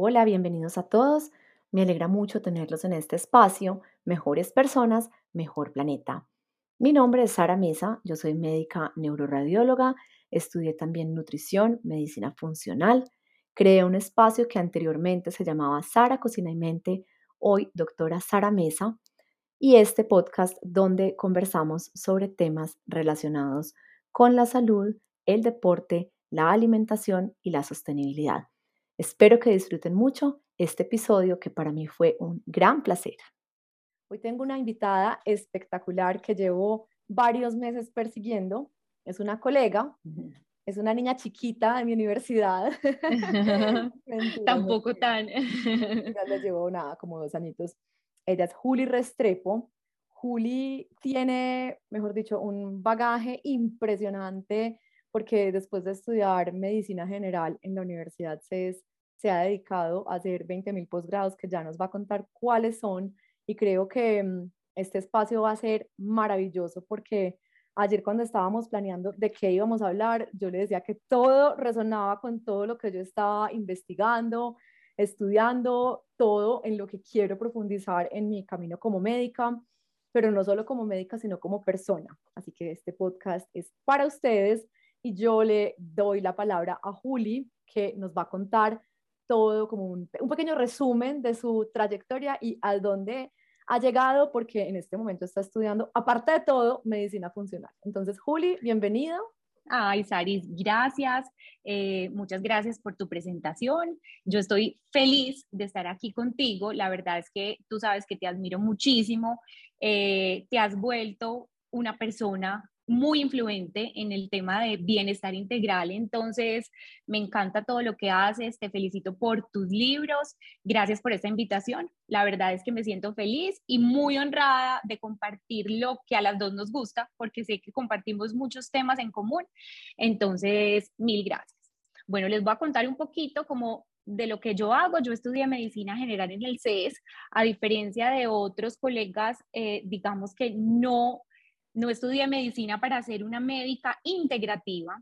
Hola, bienvenidos a todos. Me alegra mucho tenerlos en este espacio, Mejores Personas, Mejor Planeta. Mi nombre es Sara Mesa, yo soy médica neuroradióloga, estudié también nutrición, medicina funcional, creé un espacio que anteriormente se llamaba Sara Cocina y Mente, hoy doctora Sara Mesa, y este podcast donde conversamos sobre temas relacionados con la salud, el deporte, la alimentación y la sostenibilidad. Espero que disfruten mucho este episodio que para mí fue un gran placer. Hoy tengo una invitada espectacular que llevo varios meses persiguiendo. Es una colega, es una niña chiquita de mi universidad. Tampoco tan. Ya le llevo nada, como dos añitos. Ella es Juli Restrepo. Juli tiene, mejor dicho, un bagaje impresionante porque después de estudiar medicina general en la Universidad CES, se ha dedicado a hacer 20.000 posgrados que ya nos va a contar cuáles son y creo que mm, este espacio va a ser maravilloso porque ayer cuando estábamos planeando de qué íbamos a hablar, yo le decía que todo resonaba con todo lo que yo estaba investigando, estudiando, todo en lo que quiero profundizar en mi camino como médica, pero no solo como médica, sino como persona. Así que este podcast es para ustedes y yo le doy la palabra a Juli, que nos va a contar todo como un, pequeño resumen de su trayectoria y a dónde ha llegado, porque en este momento está estudiando, aparte de todo, medicina funcional. Entonces, Juli, bienvenido. Ay, Saris, gracias. Eh, muchas gracias por tu presentación. Yo estoy feliz de estar aquí contigo. La verdad es que tú sabes que te admiro muchísimo. Eh, te has vuelto una persona muy influente en el tema de bienestar integral. Entonces, me encanta todo lo que haces. Te felicito por tus libros. Gracias por esta invitación. La verdad es que me siento feliz y muy honrada de compartir lo que a las dos nos gusta, porque sé que compartimos muchos temas en común. Entonces, mil gracias. Bueno, les voy a contar un poquito como de lo que yo hago. Yo estudié medicina general en el CES, a diferencia de otros colegas, eh, digamos que no no estudié medicina para ser una médica integrativa.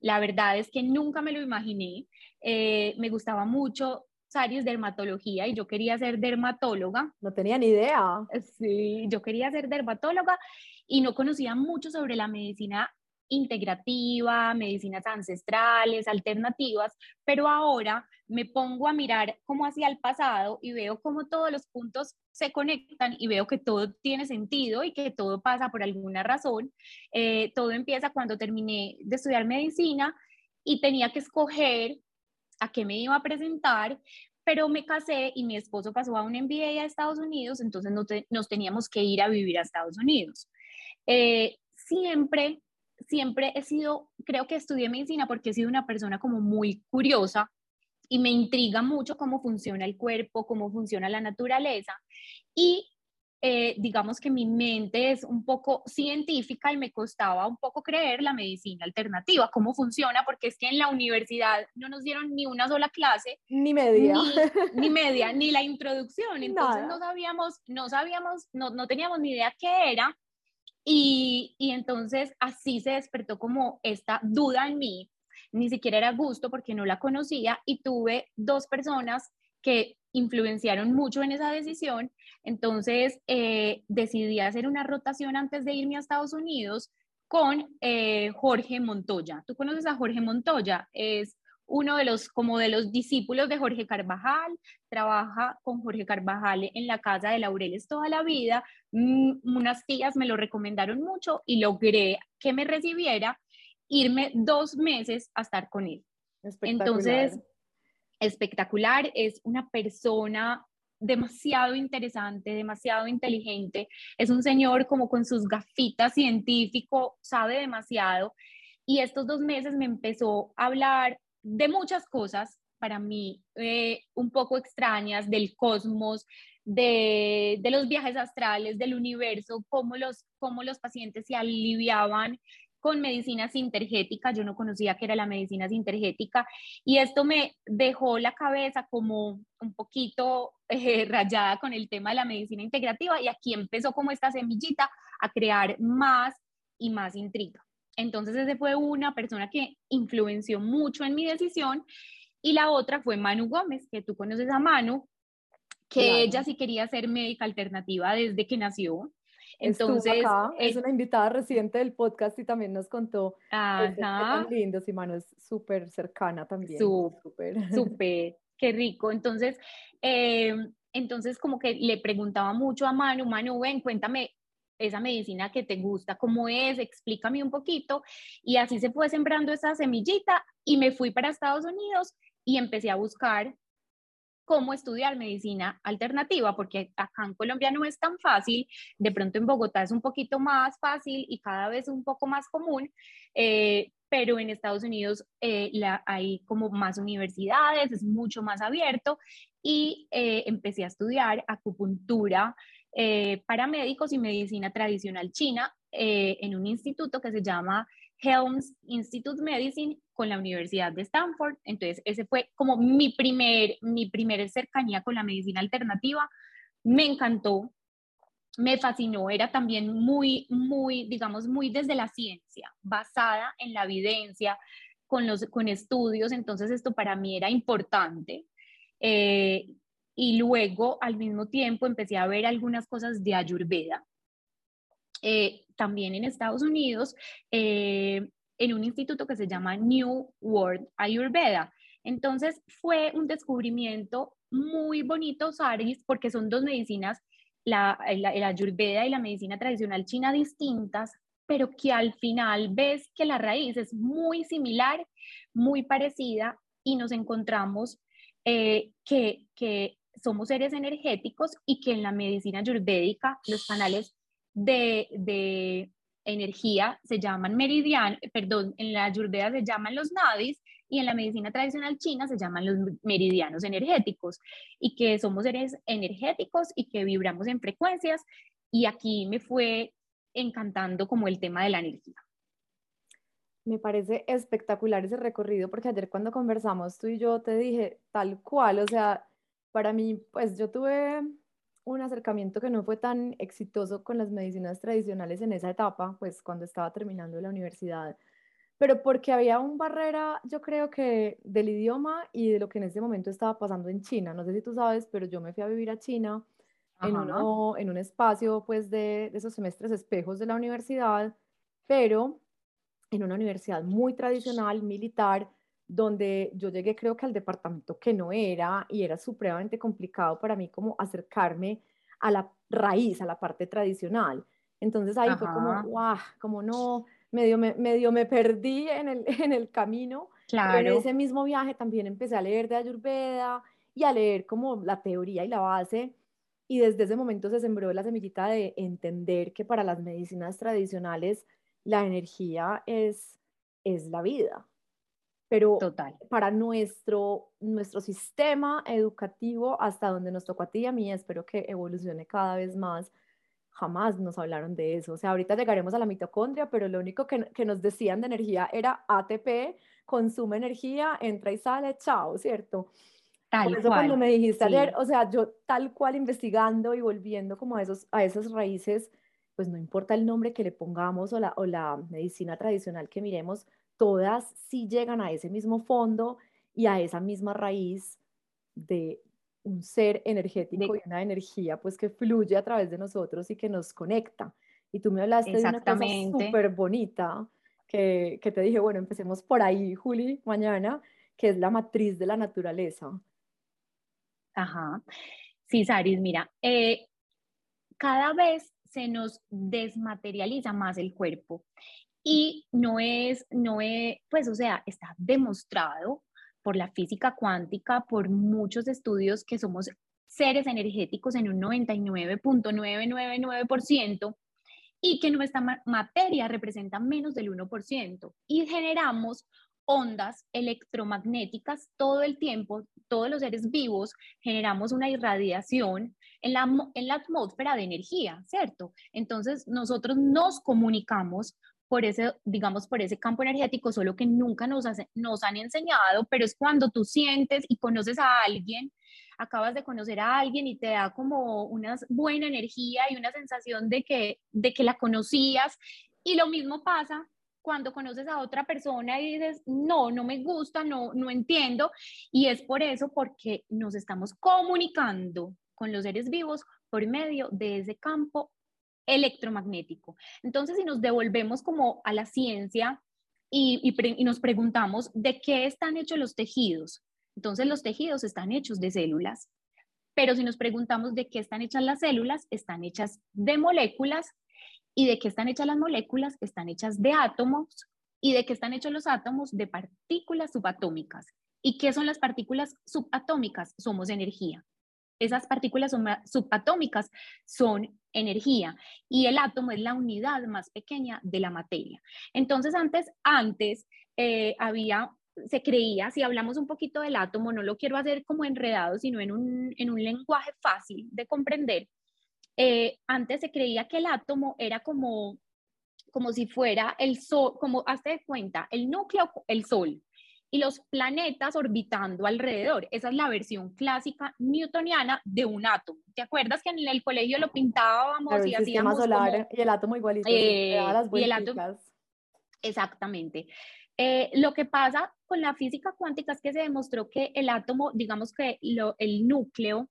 La verdad es que nunca me lo imaginé. Eh, me gustaba mucho Saris dermatología y yo quería ser dermatóloga. No tenía ni idea. Sí, yo quería ser dermatóloga y no conocía mucho sobre la medicina integrativa, medicinas ancestrales, alternativas, pero ahora me pongo a mirar cómo hacía el pasado y veo cómo todos los puntos se conectan y veo que todo tiene sentido y que todo pasa por alguna razón. Eh, todo empieza cuando terminé de estudiar medicina y tenía que escoger a qué me iba a presentar, pero me casé y mi esposo pasó a un MBA a Estados Unidos, entonces nos, teníamos que ir a vivir a Estados Unidos. Eh, siempre siempre he sido, creo que estudié medicina porque he sido una persona como muy curiosa y me intriga mucho cómo funciona el cuerpo, cómo funciona la naturaleza. Y eh, digamos que mi mente es un poco científica y me costaba un poco creer la medicina alternativa, cómo funciona, porque es que en la universidad no nos dieron ni una sola clase. Ni media. Ni, media, ni la introducción. Entonces no sabíamos, no sabíamos, no, no teníamos ni idea qué era. Y, entonces así se despertó como esta duda en mí, ni siquiera era gusto porque no la conocía y tuve dos personas que influenciaron mucho en esa decisión. Entonces eh, decidí hacer una rotación antes de irme a Estados Unidos con eh, Jorge Montoya. ¿Tú conoces a Jorge Montoya? Es uno de los, como de los discípulos de Jorge Carvajal, trabaja con Jorge Carvajal en la casa de Laureles toda la vida. Mm, unas tías me lo recomendaron mucho y logré que me recibiera, irme dos meses a estar con él. Entonces, espectacular, es una persona demasiado interesante, demasiado inteligente, es un señor como con sus gafitas científico, sabe demasiado. Y estos dos meses me empezó a hablar de muchas cosas para mí eh, un poco extrañas del cosmos. de, de, los viajes astrales, del universo, cómo los, cómo los pacientes se aliviaban con medicina sintergética, yo no conocía que era la medicina sintergética y esto me dejó la cabeza como un poquito eh, rayada con el tema de la medicina integrativa y aquí empezó como esta semillita a crear más y más intriga. Entonces ese fue una persona que influenció mucho en mi decisión y la otra fue Manu Gómez, que tú conoces a Manu, que ella sí quería ser médica alternativa desde que nació. Entonces, es una invitada reciente del podcast y también nos contó pues, Ajá. tan lindo, y Manu es súper cercana también. Súper, súper, qué rico. Entonces, eh, entonces como que le preguntaba mucho a Manu, Manu, ven, cuéntame esa medicina que te gusta, cómo es, explícame un poquito. Y así se fue sembrando esa semillita y me fui para Estados Unidos y empecé a buscar cómo estudiar medicina alternativa, porque acá en Colombia no es tan fácil, de pronto en Bogotá es un poquito más fácil y cada vez un poco más común, eh, pero en Estados Unidos eh, hay como más universidades, es mucho más abierto y eh, empecé a estudiar acupuntura para médicos y medicina tradicional china en un instituto que se llama Helms Institute Medicine con la Universidad de Stanford. Entonces, ese fue como mi primer, mi primer cercanía con la medicina alternativa. Me encantó, me fascinó, era también muy, muy, digamos, muy desde la ciencia, basada en la evidencia, con, los, con estudios, entonces esto para mí era importante. Eh, y luego, al mismo tiempo, empecé a ver algunas cosas de Ayurveda. Eh, también en Estados Unidos, eh, en un instituto que se llama New World Ayurveda. Entonces fue un descubrimiento muy bonito, Saris, porque son dos medicinas, la, la, Ayurveda y la medicina tradicional china distintas, pero que al final ves que la raíz es muy similar, muy parecida y nos encontramos eh, que, que somos seres energéticos y que en la medicina ayurvédica los canales de, energía se llaman meridianos, perdón, en la ayurveda se llaman los nadis y en la medicina tradicional china se llaman los meridianos energéticos y que somos seres energéticos y que vibramos en frecuencias y aquí me fue encantando como el tema de la energía. Me parece espectacular ese recorrido porque ayer cuando conversamos tú y yo te dije tal cual, o sea, para mí, pues yo tuve un acercamiento que no fue tan exitoso con las medicinas tradicionales en esa etapa, pues cuando estaba terminando la universidad, pero porque había un barrera, yo creo que del idioma y de lo que en ese momento estaba pasando en China. No sé si tú sabes, pero yo me fui a vivir a China en, uno, en un espacio pues de, de esos semestres espejos de la universidad, pero en una universidad muy tradicional, militar, donde yo llegué creo que al departamento que no era y era supremamente complicado para mí como acercarme a la raíz, a la parte tradicional. Entonces ahí fue como, guau, como no, medio me, medio me perdí en el, en el camino. Claro. Pero en ese mismo viaje también empecé a leer de Ayurveda y a leer como la teoría y la base. Y desde ese momento se sembró la semillita de entender que para las medicinas tradicionales la energía es, es la vida pero para nuestro, nuestro sistema educativo, hasta donde nos tocó a ti y a mí, espero que evolucione cada vez más, jamás nos hablaron de eso. O sea, ahorita llegaremos a la mitocondria, pero lo único que, que nos decían de energía era ATP, consume energía, entra y sale, chao, ¿cierto? Tal Por eso cuando me dijiste ayer, o sea, yo tal cual investigando y volviendo como a, esos, a esas raíces, pues no importa el nombre que le pongamos o la, o la medicina tradicional que miremos, todas sí llegan a ese mismo fondo y a esa misma raíz de un ser energético y una energía pues que fluye a través de nosotros y que nos conecta. Y tú me hablaste de una cosa súper bonita que, que te dije, bueno, empecemos por ahí, Juli, mañana, que es la matriz de la naturaleza. Aja. Sí, Saris, mira, eh, cada vez se nos desmaterializa más el cuerpo y no es, no es, pues o sea, está demostrado por la física cuántica, por muchos estudios que somos seres energéticos en un 99.999% y que nuestra materia representa menos del 1% y generamos ondas electromagnéticas todo el tiempo, todos los seres vivos generamos una irradiación en la, en la atmósfera de energía, ¿cierto? Entonces nosotros nos comunicamos por ese, digamos, por ese campo energético, solo que nunca nos, nos han enseñado, pero es cuando tú sientes y conoces a alguien, acabas de conocer a alguien y te da como una buena energía y una sensación de que, de que la conocías. Y lo mismo pasa cuando conoces a otra persona y dices, no, no me gusta, no, no entiendo. Y es por eso, porque nos estamos comunicando con los seres vivos por medio de ese campo electromagnético. Entonces, si nos devolvemos como a la ciencia y, y, nos preguntamos de qué están hechos los tejidos, entonces los tejidos están hechos de células. Pero si nos preguntamos de qué están hechas las células, están hechas de moléculas y de qué están hechas las moléculas, están hechas de átomos y de qué están hechos los átomos, de partículas subatómicas. ¿Y qué son las partículas subatómicas? Somos energía. Esas partículas subatómicas son energía y el átomo es la unidad más pequeña de la materia. Entonces, antes, antes eh, había, se creía, si hablamos un poquito del átomo, no lo quiero hacer como enredado, sino en un, en un lenguaje fácil de comprender. Eh, antes se creía que el átomo era como, como si fuera el sol, como hazte de cuenta, el núcleo, el sol, y los planetas orbitando alrededor. Esa es la versión clásica newtoniana de un átomo. ¿Te acuerdas que en el colegio lo pintábamos y el hacíamos solar y el átomo igualito, eh, y el átomo, exactamente. Eh, lo que pasa con la física cuántica es que se demostró que el átomo, digamos que lo, el núcleo,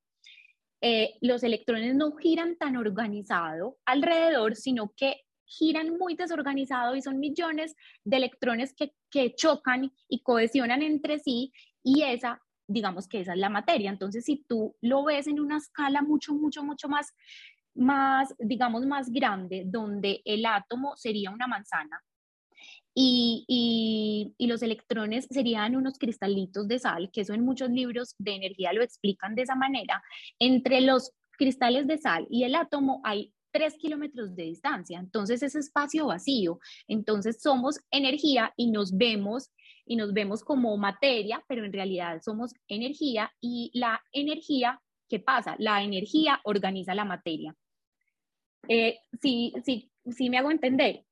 eh, los electrones no giran tan organizado alrededor, sino que giran muy desorganizado y son millones de electrones que, que chocan y cohesionan entre sí y esa, digamos que esa es la materia. Entonces, si tú lo ves en una escala mucho, mucho, mucho más, más, digamos, más grande, donde el átomo sería una manzana y, y, y, los electrones serían unos cristalitos de sal, que eso en muchos libros de energía lo explican de esa manera. Entre los cristales de sal y el átomo hay tres kilómetros de distancia. Entonces es espacio vacío. Entonces somos energía y nos vemos y nos vemos como materia, pero en realidad somos energía y la energía, ¿qué pasa? La energía organiza la materia. Eh, sí, sí, sí me hago entender.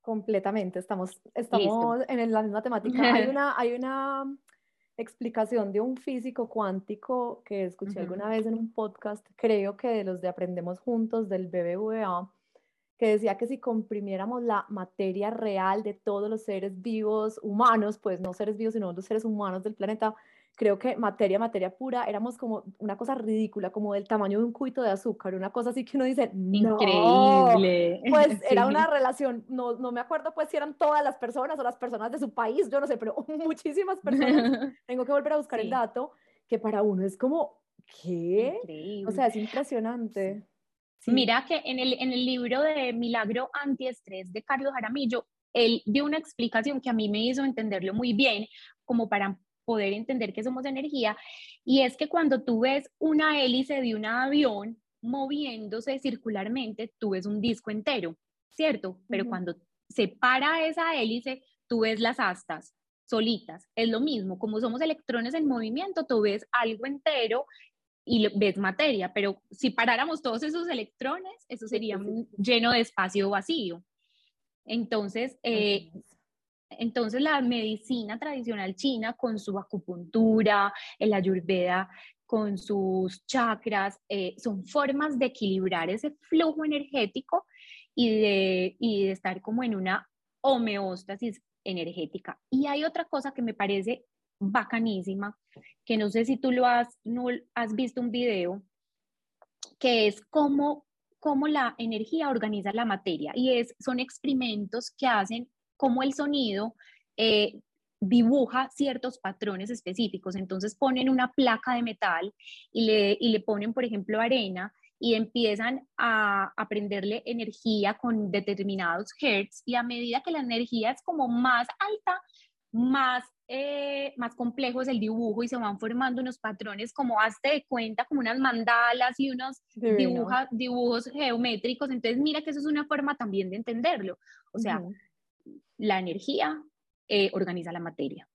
Completamente, estamos, estamos en la misma temática. Hay una, hay una explicación de un físico cuántico que escuché alguna vez en un podcast, creo que de los de Aprendemos Juntos del BBVA, que decía que si comprimiéramos la materia real de todos los seres vivos humanos, pues no seres vivos, sino los seres humanos del planeta, creo que materia, materia pura, éramos como una cosa ridícula, como del tamaño de un cuito de azúcar, una cosa así que uno dice, increíble. Pues era una relación, no, no me acuerdo pues si eran todas las personas o las personas de su país, yo no sé, pero muchísimas personas, tengo que volver a buscar el dato, que para uno es como, ¿qué? O sea, es impresionante. Mira que en el, en el libro de Milagro Antiestrés de Carlos Jaramillo, él dio una explicación que a mí me hizo entenderlo muy bien, como para poder entender que somos energía, y es que cuando tú ves una hélice de un avión moviéndose circularmente, tú ves un disco entero, ¿cierto? Pero cuando se para esa hélice, tú ves las astas solitas. Es lo mismo, como somos electrones en movimiento, tú ves algo entero y ves materia, pero si paráramos todos esos electrones, eso sería lleno de espacio vacío. Entonces, eh, entonces la medicina tradicional china con su acupuntura, el ayurveda con sus chakras, eh, son formas de equilibrar ese flujo energético y de, y de estar como en una homeostasis energética. Y hay otra cosa que me parece bacanísima, que no sé si tú lo has, no, has visto un video, que es cómo, cómo la energía organiza la materia. Y es, son experimentos que hacen cómo el sonido eh, dibuja ciertos patrones específicos. Entonces ponen una placa de metal y le, y le ponen, por ejemplo, arena y empiezan a, a prenderle energía con determinados hertz y a medida que la energía es como más alta, más, eh, más complejo es el dibujo y se van formando unos patrones como hazte de cuenta, como unas mandalas y unos dibuja, dibujos geométricos. Entonces mira que eso es una forma también de entenderlo. O sea, la energía eh, organiza la materia.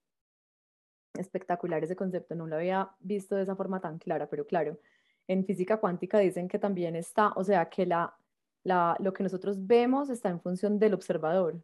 Espectacular ese concepto, no lo había visto de esa forma tan clara, pero claro, en física cuántica dicen que también está, o sea, que la, la, lo que nosotros vemos está en función del observador,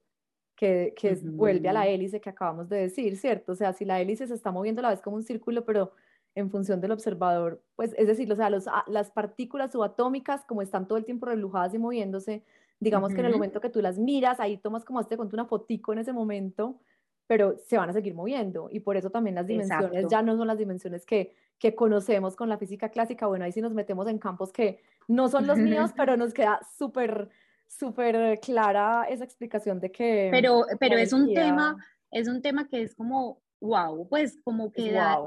que, que vuelve a la hélice que acabamos de decir, ¿cierto? O sea, si la hélice se está moviendo a la vez como un círculo, pero en función del observador, pues es decir, o sea, los, las partículas subatómicas, como están todo el tiempo relujadas y moviéndose, digamos que en el momento que tú las miras, ahí tomas como este cuento una fotico en ese momento, pero se van a seguir moviendo y por eso también las dimensiones ya no son las dimensiones que, que conocemos con la física clásica. Bueno, ahí sí nos metemos en campos que no son los míos, pero nos queda súper, súper clara esa explicación de que... Pero, pero es un tema, es un tema que es como, wow, pues como que da,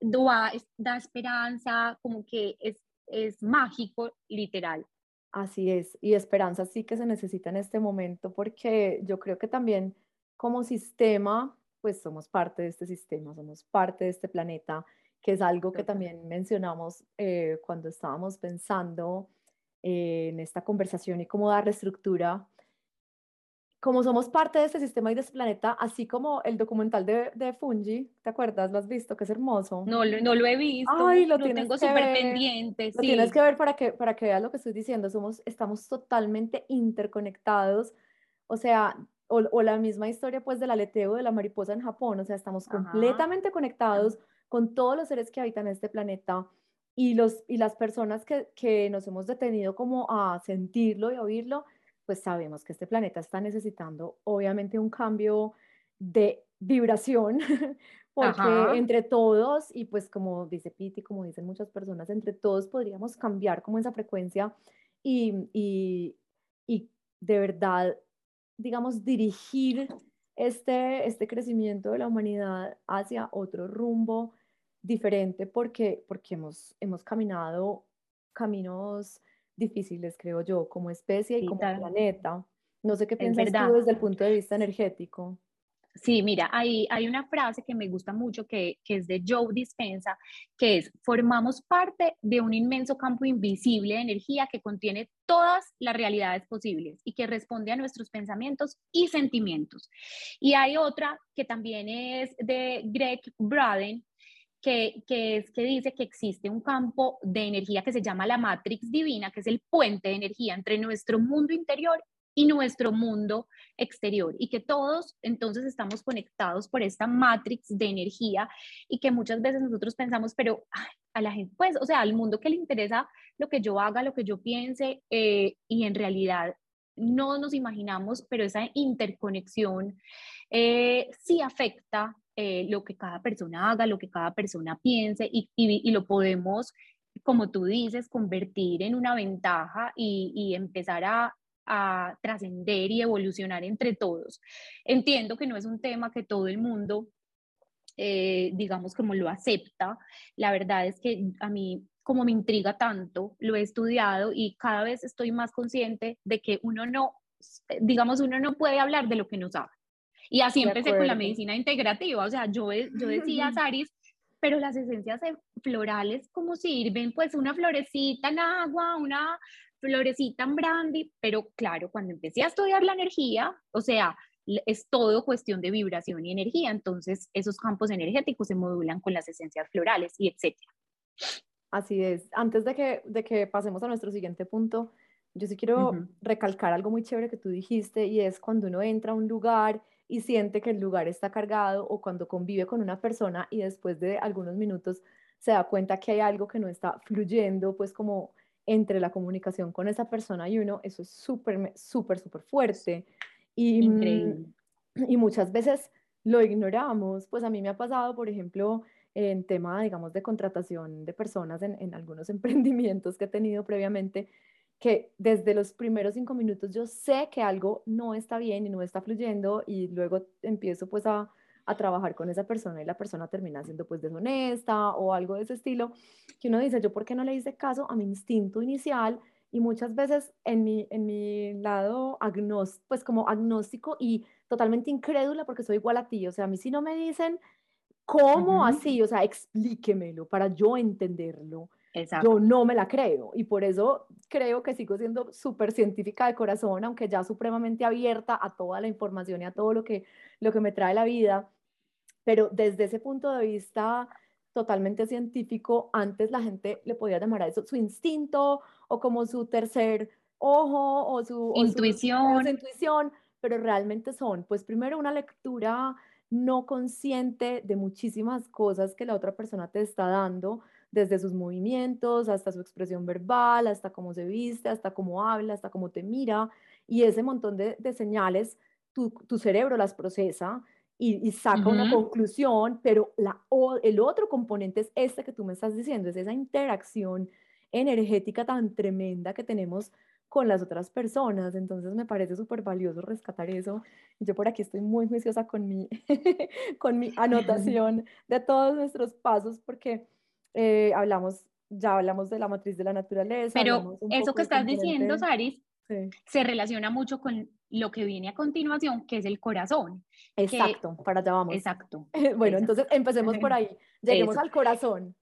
da, da, esperanza, como que es, es mágico, literal. Así es, y esperanza sí que se necesita en este momento porque yo creo que también como sistema, pues somos parte de este sistema, somos parte de este planeta, que es algo que también mencionamos eh, cuando estábamos pensando eh, en esta conversación y cómo darle estructura. Como somos parte de este sistema y de este planeta, así como el documental de, de Fungi, ¿te acuerdas? ¿Lo has visto? Que es hermoso. No, no lo he visto. Ay, lo, tengo súper pendiente. Lo tienes que ver para que, para que veas lo que estoy diciendo. Somos, estamos totalmente interconectados. O sea, o, la misma historia pues del aleteo de la mariposa en Japón, o sea, estamos completamente conectados con todos los seres que habitan este planeta y, los, y las personas que, que nos hemos detenido como a sentirlo y oírlo, pues sabemos que este planeta está necesitando obviamente un cambio de vibración, porque entre todos, y pues como dice Piti, como dicen muchas personas, entre todos podríamos cambiar como esa frecuencia y, y, y de verdad digamos, dirigir este, este crecimiento de la humanidad hacia otro rumbo diferente porque, porque hemos, hemos caminado caminos difíciles, creo yo, como especie y como planeta. No sé qué piensas tú desde el punto de vista energético. Sí, mira, hay, hay una frase que me gusta mucho que, que, es de Joe Dispensa, que es, formamos parte de un inmenso campo invisible de energía que contiene todas las realidades posibles y que responde a nuestros pensamientos y sentimientos. Y hay otra que también es de Greg Braden, que, que, es que dice que existe un campo de energía que se llama la matrix divina, que es el puente de energía entre nuestro mundo interior y nuestro mundo exterior y que todos entonces estamos conectados por esta matrix de energía y que muchas veces nosotros pensamos, pero a la gente, pues, o sea, al mundo que le interesa lo que yo haga, lo que yo piense eh, y en realidad no nos imaginamos, pero esa interconexión eh, sí afecta eh, lo que cada persona haga, lo que cada persona piense y, lo podemos como tú dices, convertir en una ventaja y, empezar a, a trascender y evolucionar entre todos. Entiendo que no es un tema que todo el mundo, eh, digamos, como lo acepta. La verdad es que a mí como me intriga tanto, lo he estudiado y cada vez estoy más consciente de que uno no, digamos, uno no puede hablar de lo que no sabe. Y así empecé con la medicina integrativa. O sea, yo, yo decía, Saris, pero las esencias florales, ¿cómo sirven? Pues una florecita en agua, una florecita en brandy, pero claro, cuando empecé a estudiar la energía, o sea, es todo cuestión de vibración y energía, entonces esos campos energéticos se modulan con las esencias florales y etcétera. Así es. Antes de que, de que pasemos a nuestro siguiente punto, yo sí quiero recalcar algo muy chévere que tú dijiste y es cuando uno entra a un lugar y siente que el lugar está cargado o cuando convive con una persona y después de algunos minutos se da cuenta que hay algo que no está fluyendo, pues como entre la comunicación con esa persona y uno, eso es súper, súper, súper fuerte. Y, mm, y muchas veces lo ignoramos. Pues a mí me ha pasado, por ejemplo, en tema, digamos, de contratación de personas en, en algunos emprendimientos que he tenido previamente, que desde los primeros cinco minutos yo sé que algo no está bien y no está fluyendo y luego empiezo pues a, a trabajar con esa persona y la persona termina siendo pues deshonesta o algo de ese estilo, que uno dice, yo por qué no le hice caso a mi instinto inicial y muchas veces en mi, en mi lado agnóstico, pues como agnóstico y totalmente incrédula porque soy igual a ti, o sea, a mí si no me dicen cómo así, o sea, explíquemelo para yo entenderlo. Yo no me la creo y por eso creo que sigo siendo súper científica de corazón, aunque ya supremamente abierta a toda la información y a todo lo que, lo que me trae la vida pero desde ese punto de vista totalmente científico. Antes la gente le podía llamar a eso su instinto o como su tercer ojo o su intuición. su intuición, pero realmente son, pues primero una lectura no consciente de muchísimas cosas que la otra persona te está dando, desde sus movimientos hasta su expresión verbal, hasta cómo se viste, hasta cómo habla, hasta cómo te mira, y ese montón de, señales, tu, cerebro las procesa y, saca una conclusión, pero la, el otro componente es este que tú me estás diciendo, es esa interacción energética tan tremenda que tenemos con las otras personas. Entonces me parece súper valioso rescatar eso. Yo por aquí estoy muy juiciosa con mi, con mi anotación de todos nuestros pasos porque eh, hablamos, ya hablamos de la matriz de la naturaleza. Pero eso que estás diciendo, Saris, se relaciona mucho con lo que viene a continuación, que es el corazón. Exacto, para allá vamos. Exacto. bueno, entonces empecemos por ahí. Lleguemos al corazón.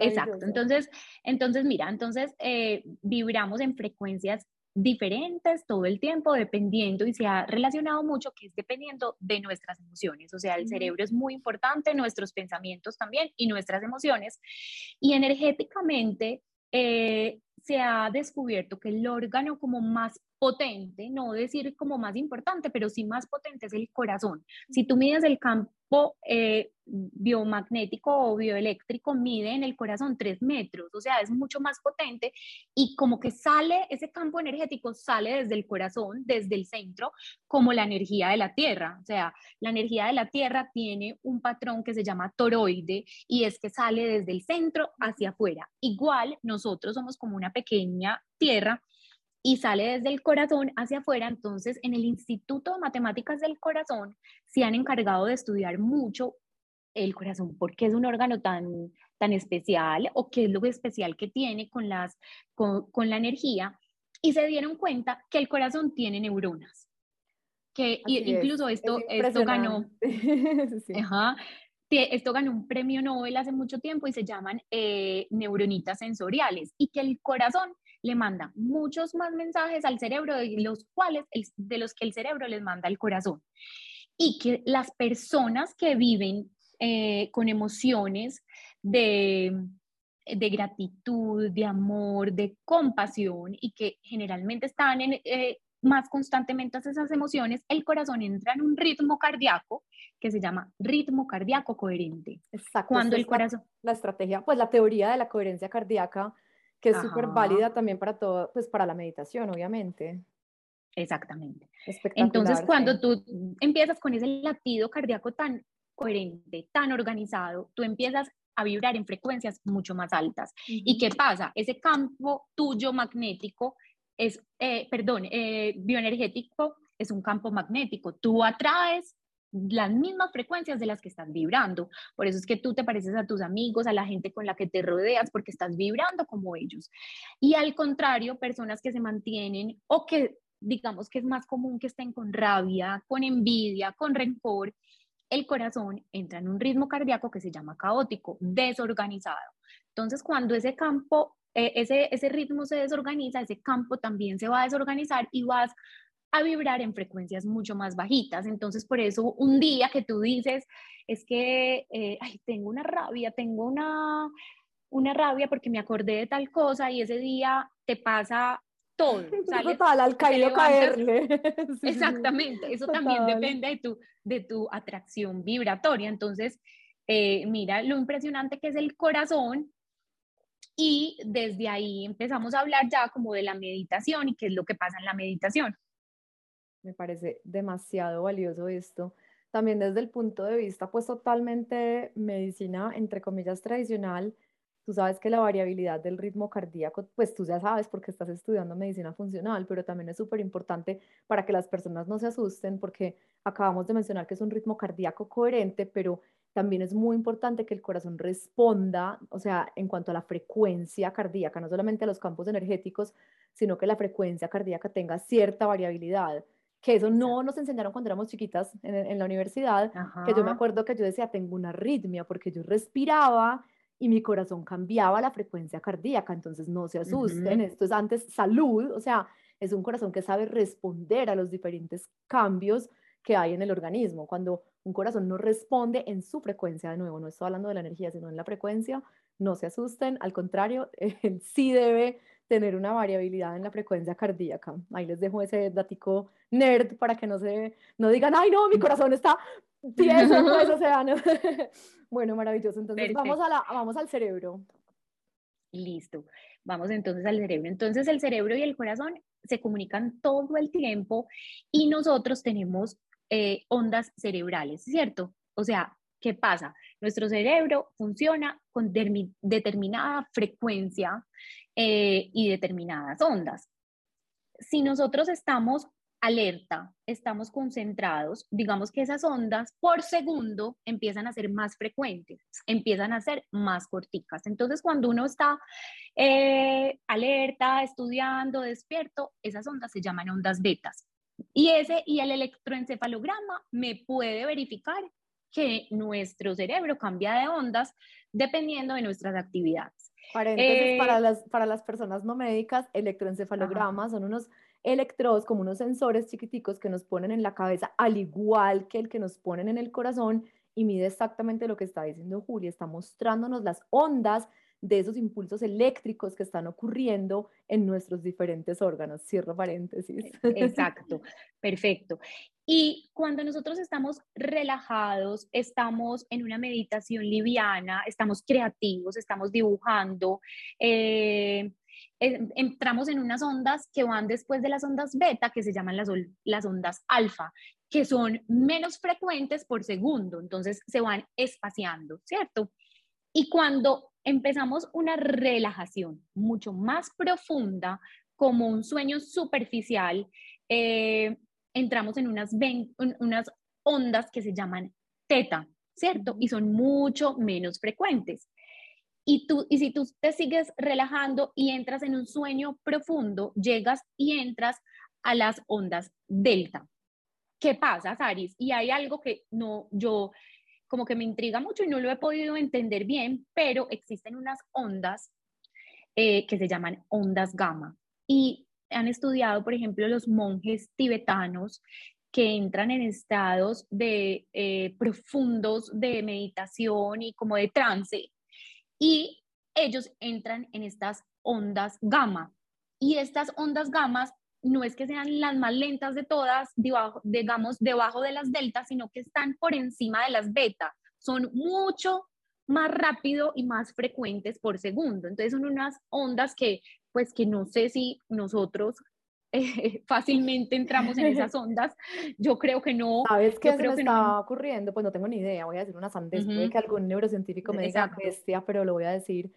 Exacto. Entonces, entonces, mira, entonces eh, vibramos en frecuencias diferentes todo el tiempo, dependiendo, y se ha relacionado mucho que es dependiendo de nuestras emociones. O sea, el cerebro es muy importante, nuestros pensamientos también y nuestras emociones. Y energéticamente eh, se ha descubierto que el órgano como más potente, no decir como más importante, pero sí más potente es el corazón. Si tú mides el eh, biomagnético o bioeléctrico, mide en el corazón tres metros, o sea, es mucho más potente y como que sale, ese campo energético sale desde el corazón, desde el centro, como la energía de la Tierra. O sea, la energía de la Tierra tiene un patrón que se llama toroide y es que sale desde el centro hacia afuera. Igual nosotros somos como una pequeña Tierra y sale desde el corazón hacia afuera. Entonces, en el Instituto de Matemáticas del Corazón se han encargado de estudiar mucho el corazón, por qué es un órgano tan, tan especial o qué es lo especial que tiene con, las, con, la energía. Y se dieron cuenta que el corazón tiene neuronas. Que incluso esto, esto ganó. esto ganó un premio Nobel hace mucho tiempo y se llaman eh, neuronitas sensoriales y que el corazón le manda muchos más mensajes al cerebro de los cuales de los que el cerebro les manda al corazón y que las personas que viven eh, con emociones de, de, gratitud, de amor, de compasión y que generalmente están en, eh, más constantemente esas emociones, el corazón entra en un ritmo cardíaco que se llama ritmo cardíaco coherente. Exacto. Cuando el corazón... La estrategia, pues la teoría de la coherencia cardíaca que es súper válida también para todo, pues para la meditación, obviamente. Exactamente. Entonces, cuando tú empiezas con ese latido cardíaco tan coherente, tan organizado, tú empiezas a vibrar en frecuencias mucho más altas. ¿Y qué pasa? Ese campo tuyo magnético es, eh, perdón, eh, bioenergético es un campo magnético. Tú atraes las mismas frecuencias de las que estás vibrando. Por eso es que tú te pareces a tus amigos, a la gente con la que te rodeas, porque estás vibrando como ellos. Y al contrario, personas que se mantienen o que digamos que es más común que estén con rabia, con envidia, con rencor, el corazón entra en un ritmo cardíaco que se llama caótico, desorganizado. Entonces, cuando ese campo, eh, ese, ese ritmo se desorganiza, ese campo también se va a desorganizar y vas a vibrar en frecuencias mucho más bajitas. Entonces, por eso un día que tú dices, es que eh, tengo una rabia, tengo una, una rabia porque me acordé de tal cosa y ese día te pasa todo. Total, al caído caerle. Exactamente, eso también depende de tu, de tu atracción vibratoria. Entonces, eh, mira lo impresionante que es el corazón y desde ahí empezamos a hablar ya como de la meditación y qué es lo que pasa en la meditación. Me parece demasiado valioso esto. También desde el punto de vista, pues totalmente medicina, entre comillas, tradicional, tú sabes que la variabilidad del ritmo cardíaco, pues tú ya sabes porque estás estudiando medicina funcional, pero también es súper importante para que las personas no se asusten porque acabamos de mencionar que es un ritmo cardíaco coherente, pero también es muy importante que el corazón responda, o sea, en cuanto a la frecuencia cardíaca, no solamente a los campos energéticos, sino que la frecuencia cardíaca tenga cierta variabilidad que eso no nos enseñaron cuando éramos chiquitas en, la universidad, que yo me acuerdo que yo decía, tengo una arritmia, porque yo respiraba y mi corazón cambiaba la frecuencia cardíaca, entonces no se asusten, esto es antes salud, o sea, es un corazón que sabe responder a los diferentes cambios que hay en el organismo. Cuando un corazón no responde en su frecuencia, de nuevo, no estoy hablando de la energía, sino en la frecuencia, no se asusten, al contrario, él sí debe tener una variabilidad en la frecuencia cardíaca. Ahí les dejo ese datico nerd para que no se no digan, "Ay, no, mi corazón está tieso", pues, o sea, no. bueno, maravilloso. Entonces, vamos a la vamos al cerebro. Listo. Vamos entonces al cerebro. Entonces, el cerebro y el corazón se comunican todo el tiempo y nosotros tenemos eh, ondas cerebrales, ¿cierto? O sea, ¿qué pasa? Nuestro cerebro funciona con determinada frecuencia eh, y determinadas ondas. Si nosotros estamos alerta, estamos concentrados, digamos que esas ondas por segundo empiezan a ser más frecuentes, empiezan a ser más corticas. Entonces, cuando uno está eh, alerta, estudiando, despierto, esas ondas se llaman ondas betas. Y ese y el electroencefalograma me puede verificar que nuestro cerebro cambia de ondas dependiendo de nuestras actividades. Paréntesis, para, eh, las, para las personas no médicas, electroencefalogramas son unos electrodos, como unos sensores chiquiticos que nos ponen en la cabeza, al igual que el que nos ponen en el corazón, y mide exactamente lo que está diciendo Julia, está mostrándonos las ondas de esos impulsos eléctricos que están ocurriendo en nuestros diferentes órganos. Cierro paréntesis. Exacto, perfecto. Y cuando nosotros estamos relajados, estamos en una meditación liviana, estamos creativos, estamos dibujando, eh, entramos en unas ondas que van después de las ondas beta, que se llaman las, las ondas alfa, que son menos frecuentes por segundo, entonces se van espaciando, ¿cierto? Y cuando empezamos una relajación mucho más profunda, como un sueño superficial, eh, entramos en unas, ondas que se llaman teta, ¿cierto? Y son mucho menos frecuentes. Y, tú, si tú te sigues relajando y entras en un sueño profundo, llegas y entras a las ondas delta. ¿Qué pasa, Saris? Y hay algo que no, yo como que me intriga mucho y no lo he podido entender bien, pero existen unas ondas eh, que se llaman ondas gamma. Y han estudiado, por ejemplo, los monjes tibetanos que entran en estados de eh, profundos de meditación y como de trance y ellos entran en estas ondas gamma. Y estas ondas gamma no es que sean las más lentas de todas, digamos, debajo de las deltas, sino que están por encima de las beta. Son mucho más rápido y más frecuentes por segundo. Entonces son unas ondas que, pues, que no sé si nosotros eh, fácilmente entramos en esas ondas. Yo creo que no. ¿Sabes qué se me está ocurriendo? Pues no tengo ni idea, voy a decir una sandez, puede que algún neurocientífico me diga bestia, pero lo voy a decir.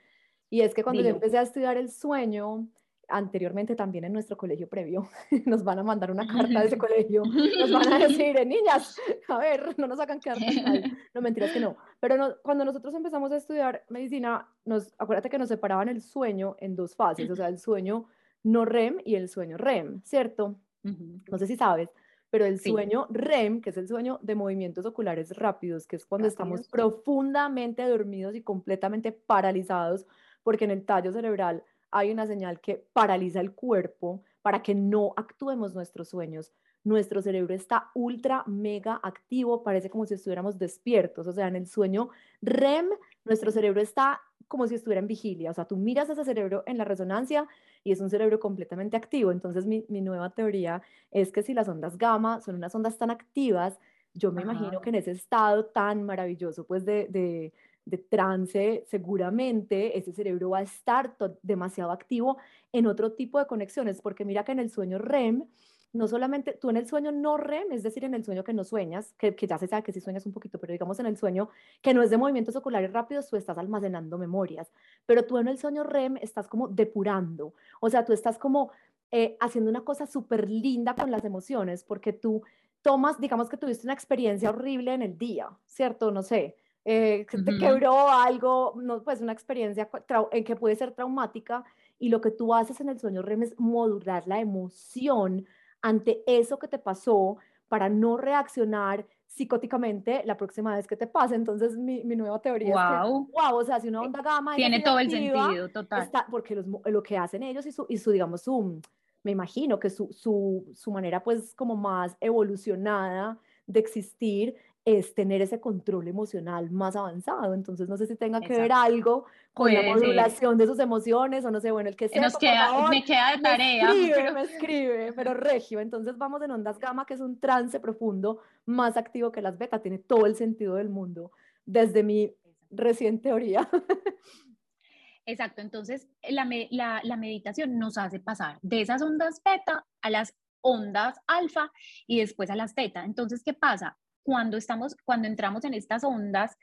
Y es que cuando yo empecé a estudiar el sueño, anteriormente también en nuestro colegio previo, nos van a mandar una carta de ese colegio, nos van a decir, niñas, a ver, no nos hagan quedar mal. No, mentiras que no. Pero no, cuando nosotros empezamos a estudiar medicina, nos, acuérdate que nos separaban el sueño en dos fases, o sea, el sueño no REM y el sueño REM, ¿cierto? No sé si sabes, pero el sueño REM, que es el sueño de movimientos oculares rápidos, que es cuando estamos profundamente dormidos y completamente paralizados, porque en el tallo cerebral hay una señal que paraliza el cuerpo para que no actuemos nuestros sueños. Nuestro cerebro está ultra, mega activo, parece como si estuviéramos despiertos. O sea, en el sueño REM, nuestro cerebro está como si estuviera en vigilia. O sea, tú miras ese cerebro en la resonancia y es un cerebro completamente activo. Entonces mi, nueva teoría es que si las ondas gamma son unas ondas tan activas, yo me imagino que en ese estado tan maravilloso pues de, de, de trance, seguramente ese cerebro va a estar demasiado activo en otro tipo de conexiones, porque mira que en el sueño REM, no solamente tú en el sueño no REM, es decir, en el sueño que no sueñas, que, que ya se sabe que sí sueñas un poquito, pero digamos en el sueño que no es de movimientos oculares rápidos, tú estás almacenando memorias, pero tú en el sueño REM estás como depurando, o sea, tú estás como eh, haciendo una cosa súper linda con las emociones, porque tú tomas, digamos que tuviste una experiencia horrible en el día, ¿cierto? No sé, eh, que te quebró algo, no, pues una experiencia en que puede ser traumática, y lo que tú haces en el sueño REM es modular la emoción ante eso que te pasó para no reaccionar psicóticamente la próxima vez que te pase. Entonces, mi, mi nueva teoría wow. es que, wow, o sea, si una onda gamma... Tiene todo el sentido, total. Está, porque los, lo que hacen ellos y su, y su digamos, su, me imagino que su, su, su, manera, pues, como más evolucionada de existir es tener ese control emocional más avanzado. Entonces, no sé si tenga que ver algo con la modulación de sus emociones o no sé, bueno, el que sea. Nos queda, me queda de tarea. Me escribe, pero... me escribe, pero regio. Entonces, vamos en ondas gamma, que es un trance profundo más activo que las beta. Tiene todo el sentido del mundo, desde mi recién teoría. Exacto, entonces la, la, la meditación nos hace pasar de esas ondas beta a las ondas alfa y después a las teta. Entonces, ¿qué pasa? Cuando estamos, cuando entramos en estas ondas,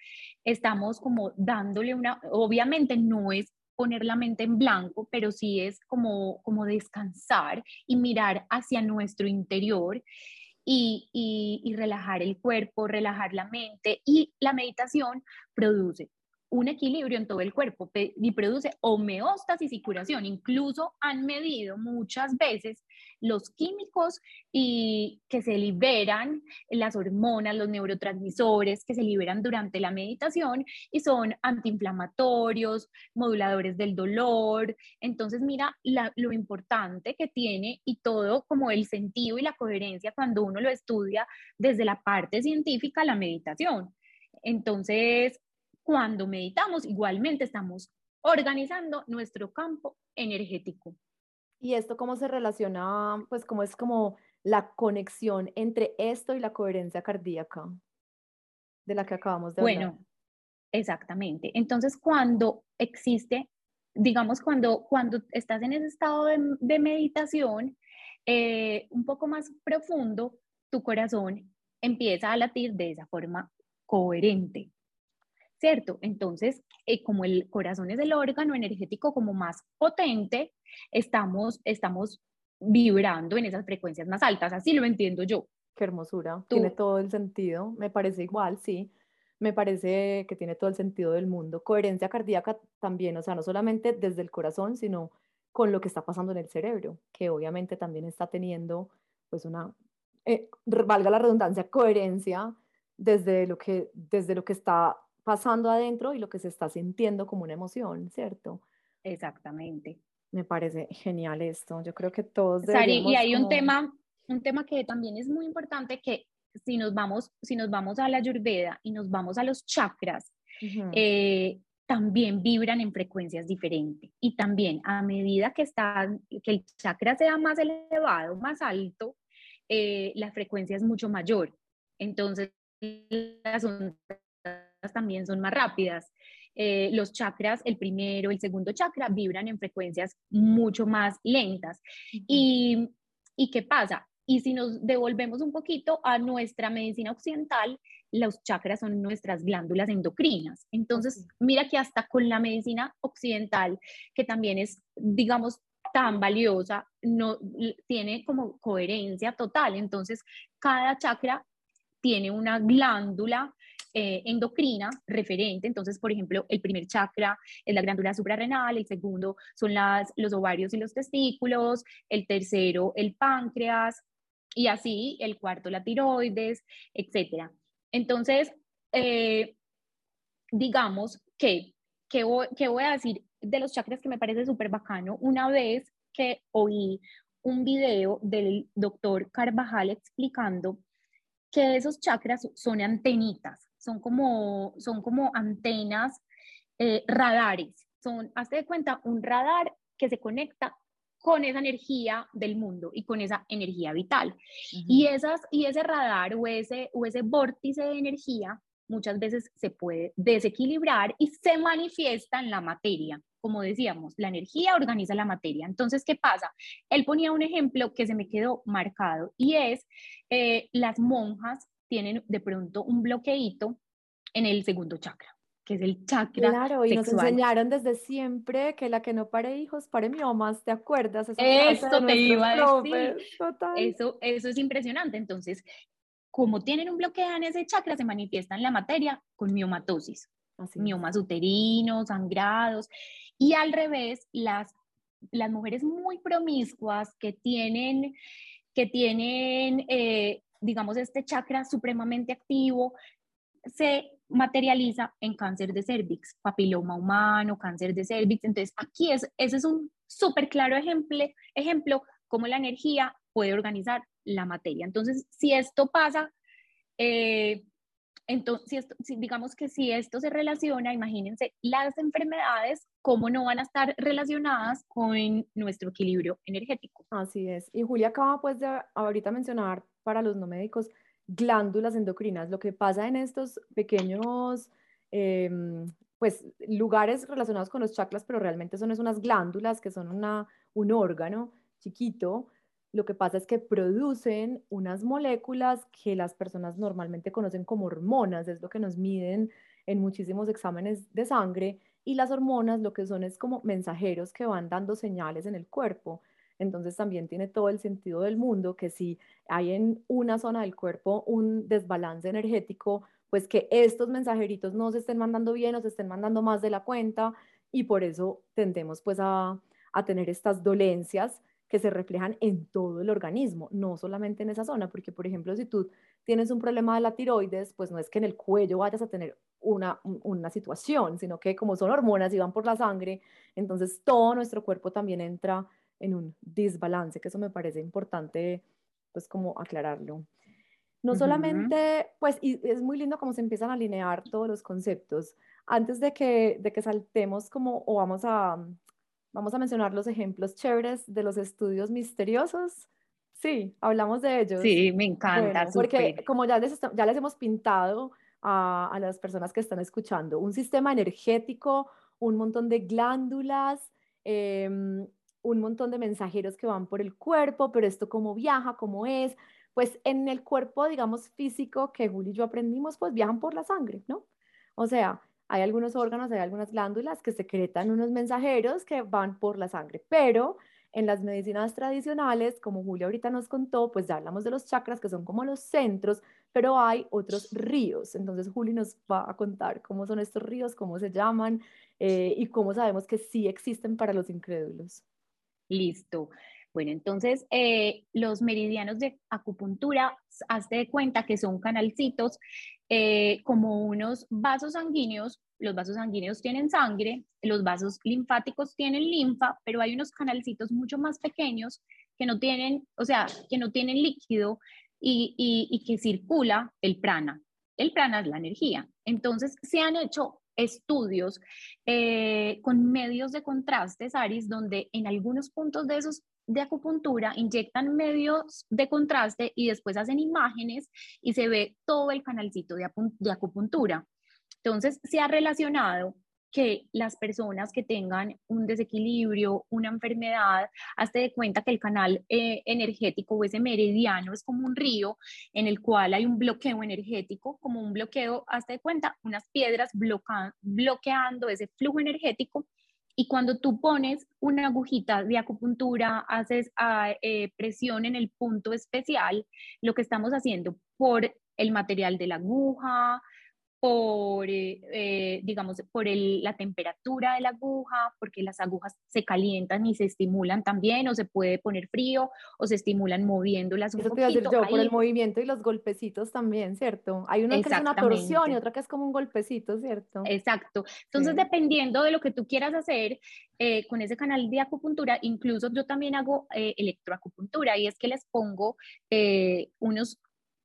estamos como dándole una, obviamente no es poner la mente en blanco, pero sí es como, como descansar y mirar hacia nuestro interior y, y, y relajar el cuerpo, relajar la mente. Y la meditación produce un equilibrio en todo el cuerpo y produce homeostasis y curación. Incluso han medido muchas veces los químicos y que se liberan, las hormonas, los neurotransmisores que se liberan durante la meditación y son antiinflamatorios, moduladores del dolor. Entonces, mira lo importante que tiene y todo como el sentido y la coherencia cuando uno lo estudia desde la parte científica, la meditación. Entonces, cuando meditamos, igualmente estamos organizando nuestro campo energético. ¿Y esto cómo se relaciona, pues cómo es como la conexión entre esto y la coherencia cardíaca de la que acabamos de hablar? Bueno, exactamente. Entonces, cuando existe, digamos, cuando, cuando estás en ese estado de, meditación eh, un poco más profundo, tu corazón empieza a latir de esa forma coherente. ¿Cierto? Entonces, eh, como el corazón es el órgano energético como más potente, estamos, estamos vibrando en esas frecuencias más altas, así lo entiendo yo. Qué hermosura, tiene todo el sentido, me parece igual, sí, me parece que tiene todo el sentido del mundo. Coherencia cardíaca también, o sea, no solamente desde el corazón, sino con lo que está pasando en el cerebro, que obviamente también está teniendo, pues una, eh, valga la redundancia, coherencia desde lo que, desde lo que está pasando adentro y lo que se está sintiendo como una emoción, ¿cierto? Exactamente. Me parece genial esto. Yo creo que todos Sari, y hay un tema, un tema que también es muy importante que si nos vamos, si nos vamos a la Ayurveda y nos vamos a los chakras, eh, también vibran en frecuencias diferentes. Y también a medida que, está, que el chakra sea más elevado, más alto, eh, la frecuencia es mucho mayor. Entonces, las ondas también son más rápidas. Eh, los chakras, el primero, el segundo chakra, vibran en frecuencias mucho más lentas. y, ¿Y qué pasa? Y si nos devolvemos un poquito a nuestra medicina occidental, los chakras son nuestras glándulas endocrinas. Entonces, mira que hasta con la medicina occidental, que también es, digamos, tan valiosa, no tiene como coherencia total. Entonces, cada chakra tiene una glándula eh, endocrina referente. Entonces, por ejemplo, el primer chakra es la glándula suprarrenal, el segundo son las, los ovarios y los testículos, el tercero el páncreas y así el cuarto la tiroides, etc. Entonces, eh, digamos que, que voy, voy a decir de los chakras que me parece súper bacano, una vez que oí un video del doctor Carvajal explicando que esos chakras son antenitas, son como, son como antenas, eh, radares. Son, hazte de cuenta, un radar que se conecta con esa energía del mundo y con esa energía vital. y, esas, y ese radar o ese, o ese vórtice de energía muchas veces se puede desequilibrar y se manifiesta en la materia. Como decíamos, la energía organiza la materia. Entonces, ¿qué pasa? Él ponía un ejemplo que se me quedó marcado y es eh, las monjas tienen de pronto un bloqueito en el segundo chakra, que es el chakra Claro, y nos enseñaron desde siempre que la que no pare hijos, pare miomas, ¿te acuerdas? Eso te iba a decir. Eso, eso es impresionante. Entonces, como tienen un bloqueo en ese chakra, se manifiesta en la materia con miomatosis, miomas uterinos, sangrados, y al revés, las, las mujeres muy promiscuas que tienen, que tienen eh, digamos, este chakra supremamente activo se materializa en cáncer de cervix, papiloma humano, cáncer de cervix. Entonces, aquí es, ese es un súper claro ejemplo, ejemplo cómo la energía puede organizar la materia. Entonces, si esto pasa eh, entonces, digamos que si esto se relaciona, imagínense las enfermedades, cómo no van a estar relacionadas con nuestro equilibrio energético. Así es. Y Julia acaba pues de ahorita mencionar para los no médicos glándulas endocrinas. Lo que pasa en estos pequeños em, pues lugares relacionados con los chakras, pero realmente son unas glándulas que son una, un órgano chiquito lo que pasa es que producen unas moléculas que las personas normalmente conocen como hormonas, es lo que nos miden en muchísimos exámenes de sangre, y las hormonas lo que son es como mensajeros que van dando señales en el cuerpo. Entonces también tiene todo el sentido del mundo que si hay en una zona del cuerpo un desbalance energético, pues que estos mensajeritos no se estén mandando bien o se estén mandando más de la cuenta y por eso tendemos pues a, a tener estas dolencias que se reflejan en todo el organismo, no solamente en esa zona, porque por ejemplo, si tú tienes un problema de la tiroides, pues no es que en el cuello vayas a tener una, una situación, sino que como son hormonas y van por la sangre, entonces todo nuestro cuerpo también entra en un desbalance, que eso me parece importante, pues como aclararlo. No solamente, pues, y es muy lindo cómo se empiezan a alinear todos los conceptos. Antes de que, de que saltemos como, o vamos a, Vamos a mencionar los ejemplos chéveres de los estudios misteriosos. Sí, hablamos de ellos. Sí, me encanta. porque como ya les, ya les hemos pintado a, a, las personas que están escuchando, un sistema energético, un montón de glándulas, em, un montón de mensajeros que van por el cuerpo, pero esto cómo viaja, cómo es, pues en el cuerpo, digamos, físico que Julio y yo aprendimos, pues viajan por la sangre, ¿no? O sea, hay algunos órganos, hay algunas glándulas que secretan unos mensajeros que van por la sangre, pero en las medicinas tradicionales, como Julia ahorita nos contó, pues ya hablamos de los chakras que son como los centros, pero hay otros ríos. Entonces Juli nos va a contar cómo son estos ríos, cómo se llaman eh, y cómo sabemos que sí existen para los incrédulos. Listo. Bueno, entonces eh, los meridianos de acupuntura, hazte de cuenta que son canalcitos eh, como unos vasos sanguíneos. Los vasos sanguíneos tienen sangre, los vasos linfáticos tienen linfa, pero hay unos canalcitos mucho más pequeños que no tienen, o sea, que no tienen líquido y, y que circula el prana. El prana es la energía. Entonces, se han hecho estudios eh, con medios de contraste, Saris, donde en algunos puntos de esos de acupuntura inyectan medios de contraste y después hacen imágenes y se ve todo el canalcito de acupuntura. Entonces, se ha relacionado que las personas que tengan un desequilibrio, una enfermedad, hazte de cuenta que el canal eh, energético o ese meridiano es como un río en el cual hay un bloqueo energético, como un bloqueo, hazte de cuenta, unas piedras bloqueando ese flujo energético. Y cuando tú pones una agujita de acupuntura, haces ah, eh, presión en el punto especial, lo que estamos haciendo por el material de la aguja, por, eh, eh, digamos, por la temperatura de la aguja, porque las agujas se calientan y se estimulan también, o se puede poner frío, o se estimulan moviéndolas un Eso Te iba yo, por el movimiento y los golpecitos también, ¿cierto? Hay una que es una torsión y otra que es como un golpecito, ¿cierto? Exacto. Entonces, dependiendo de lo que tú quieras hacer eh, con ese canal de acupuntura, incluso yo también hago electroacupuntura, y es que les pongo unos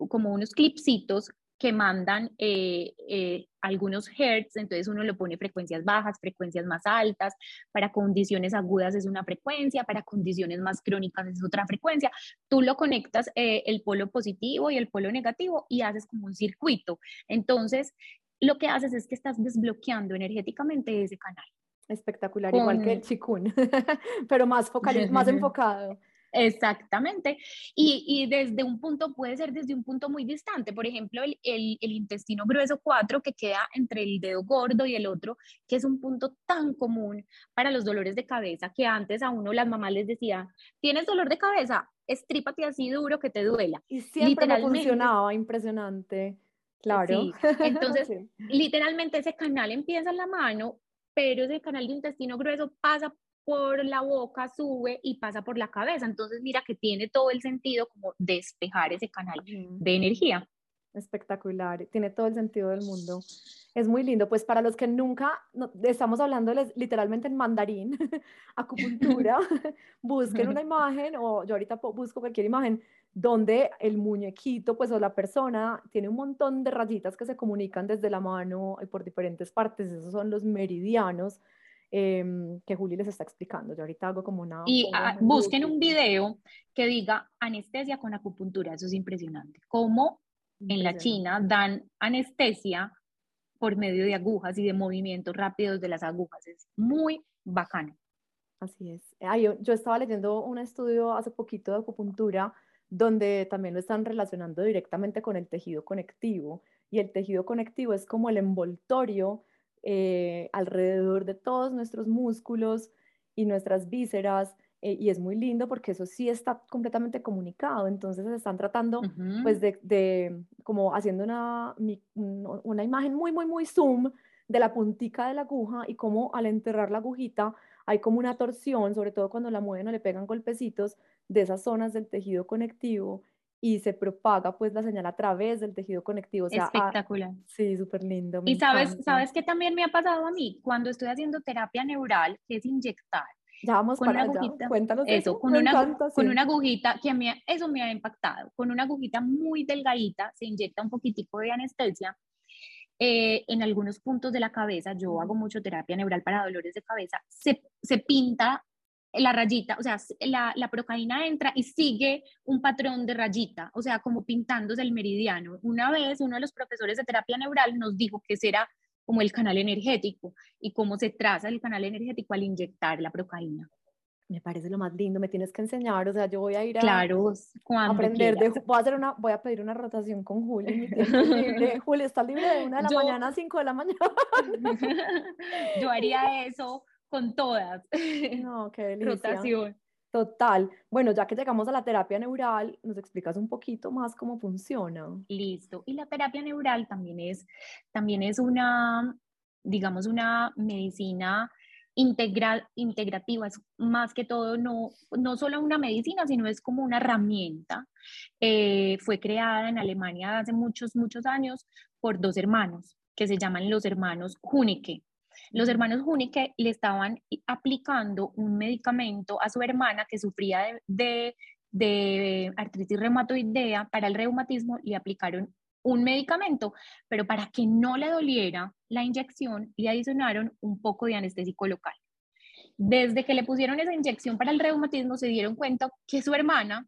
como unos clipsitos que mandan eh, eh, algunos hertz, entonces uno le pone frecuencias bajas, frecuencias más altas, para condiciones agudas es una frecuencia, para condiciones más crónicas es otra frecuencia. Tú lo conectas eh, el polo positivo y el polo negativo y haces como un circuito. Entonces, lo que haces es que estás desbloqueando energéticamente ese canal. Espectacular, igual que el chikun, pero más, más enfocado. Exactamente. Y, desde un punto, puede ser desde un punto muy distante. Por ejemplo, el, intestino grueso 4 que queda entre el dedo gordo y el otro, que es un punto tan común para los dolores de cabeza que antes a uno las mamás les decía, tienes dolor de cabeza, estrípate así duro que te duela. Y siempre me funcionaba, impresionante. Claro. Entonces, literalmente ese canal empieza en la mano, pero ese canal de intestino grueso pasa por la boca, sube y pasa por la cabeza. Entonces, mira que tiene todo el sentido como despejar ese canal de energía. Espectacular, tiene todo el sentido del mundo. Es muy lindo. Pues para los que nunca estamos hablándoles literalmente en mandarín, acupuntura, busquen una imagen o yo ahorita busco cualquier imagen donde el muñequito, pues o la persona tiene un montón de rayitas que se comunican desde la mano y por diferentes partes. Esos son los meridianos em, que Juli les está explicando. Yo ahorita hago como una... Y ah, busquen un video que diga anestesia con acupuntura. Eso es impresionante. Cómo en la China dan anestesia por medio de agujas y de movimientos rápidos de las agujas. Es muy bacano. Así es. yo, estaba leyendo un estudio hace poquito de acupuntura donde también lo están relacionando directamente con el tejido conectivo. Y el tejido conectivo es como el envoltorio eh, alrededor de todos nuestros músculos y nuestras vísceras eh, y es muy lindo porque eso sí está completamente comunicado, entonces se están tratando pues de, como haciendo una, una imagen muy, muy, muy zoom de la puntica de la aguja y como al enterrar la agujita hay como una torsión, sobre todo cuando la mueven o le pegan golpecitos de esas zonas del tejido conectivo y se propaga pues la señal a través del tejido conectivo. O sea, Espectacular. sí, súper lindo. Y sabes, sabes que también me ha pasado a mí cuando estoy haciendo terapia neural, que es inyectar ya vamos para allá. Cuéntanos eso. con, una, con una agujita que a mí, eso me ha impactado. Con una agujita muy delgadita se inyecta un poquitico de anestesia eh, en algunos puntos de la cabeza. Yo hago mucho terapia neural para dolores de cabeza. Se, se pinta la rayita, o sea, la, la procaína entra y sigue un patrón de rayita, o sea, como pintándose el meridiano. Una vez uno de los profesores de terapia neural nos dijo que será como el canal energético y cómo se traza el canal energético al inyectar la procaína. Me parece lo más lindo, me tienes que enseñar, o sea, yo voy a ir a, claro, aprender de, voy a hacer una, voy a pedir una rotación con Juli. Juli, ¿estás libre de una de la mañana a cinco de la mañana? yo haría eso con todas. No, qué delicia. Rotación. Total. Bueno, ya que llegamos a la terapia neural, ¿nos explicas un poquito más cómo funciona? Listo. Y la terapia neural también es, también es una, digamos, una medicina integral, integrativa, es más que todo no, no solo una medicina, sino es como una herramienta. Eh, fue creada en Alemania hace muchos, muchos años por dos hermanos que se llaman los hermanos Hunicke. Los hermanos Hunicke le estaban aplicando un medicamento a su hermana que sufría de, artritis reumatoidea para el reumatismo, le aplicaron un medicamento, pero para que no le doliera la inyección, le adicionaron un poco de anestésico local. Desde que le pusieron esa inyección para el reumatismo, se dieron cuenta que su hermana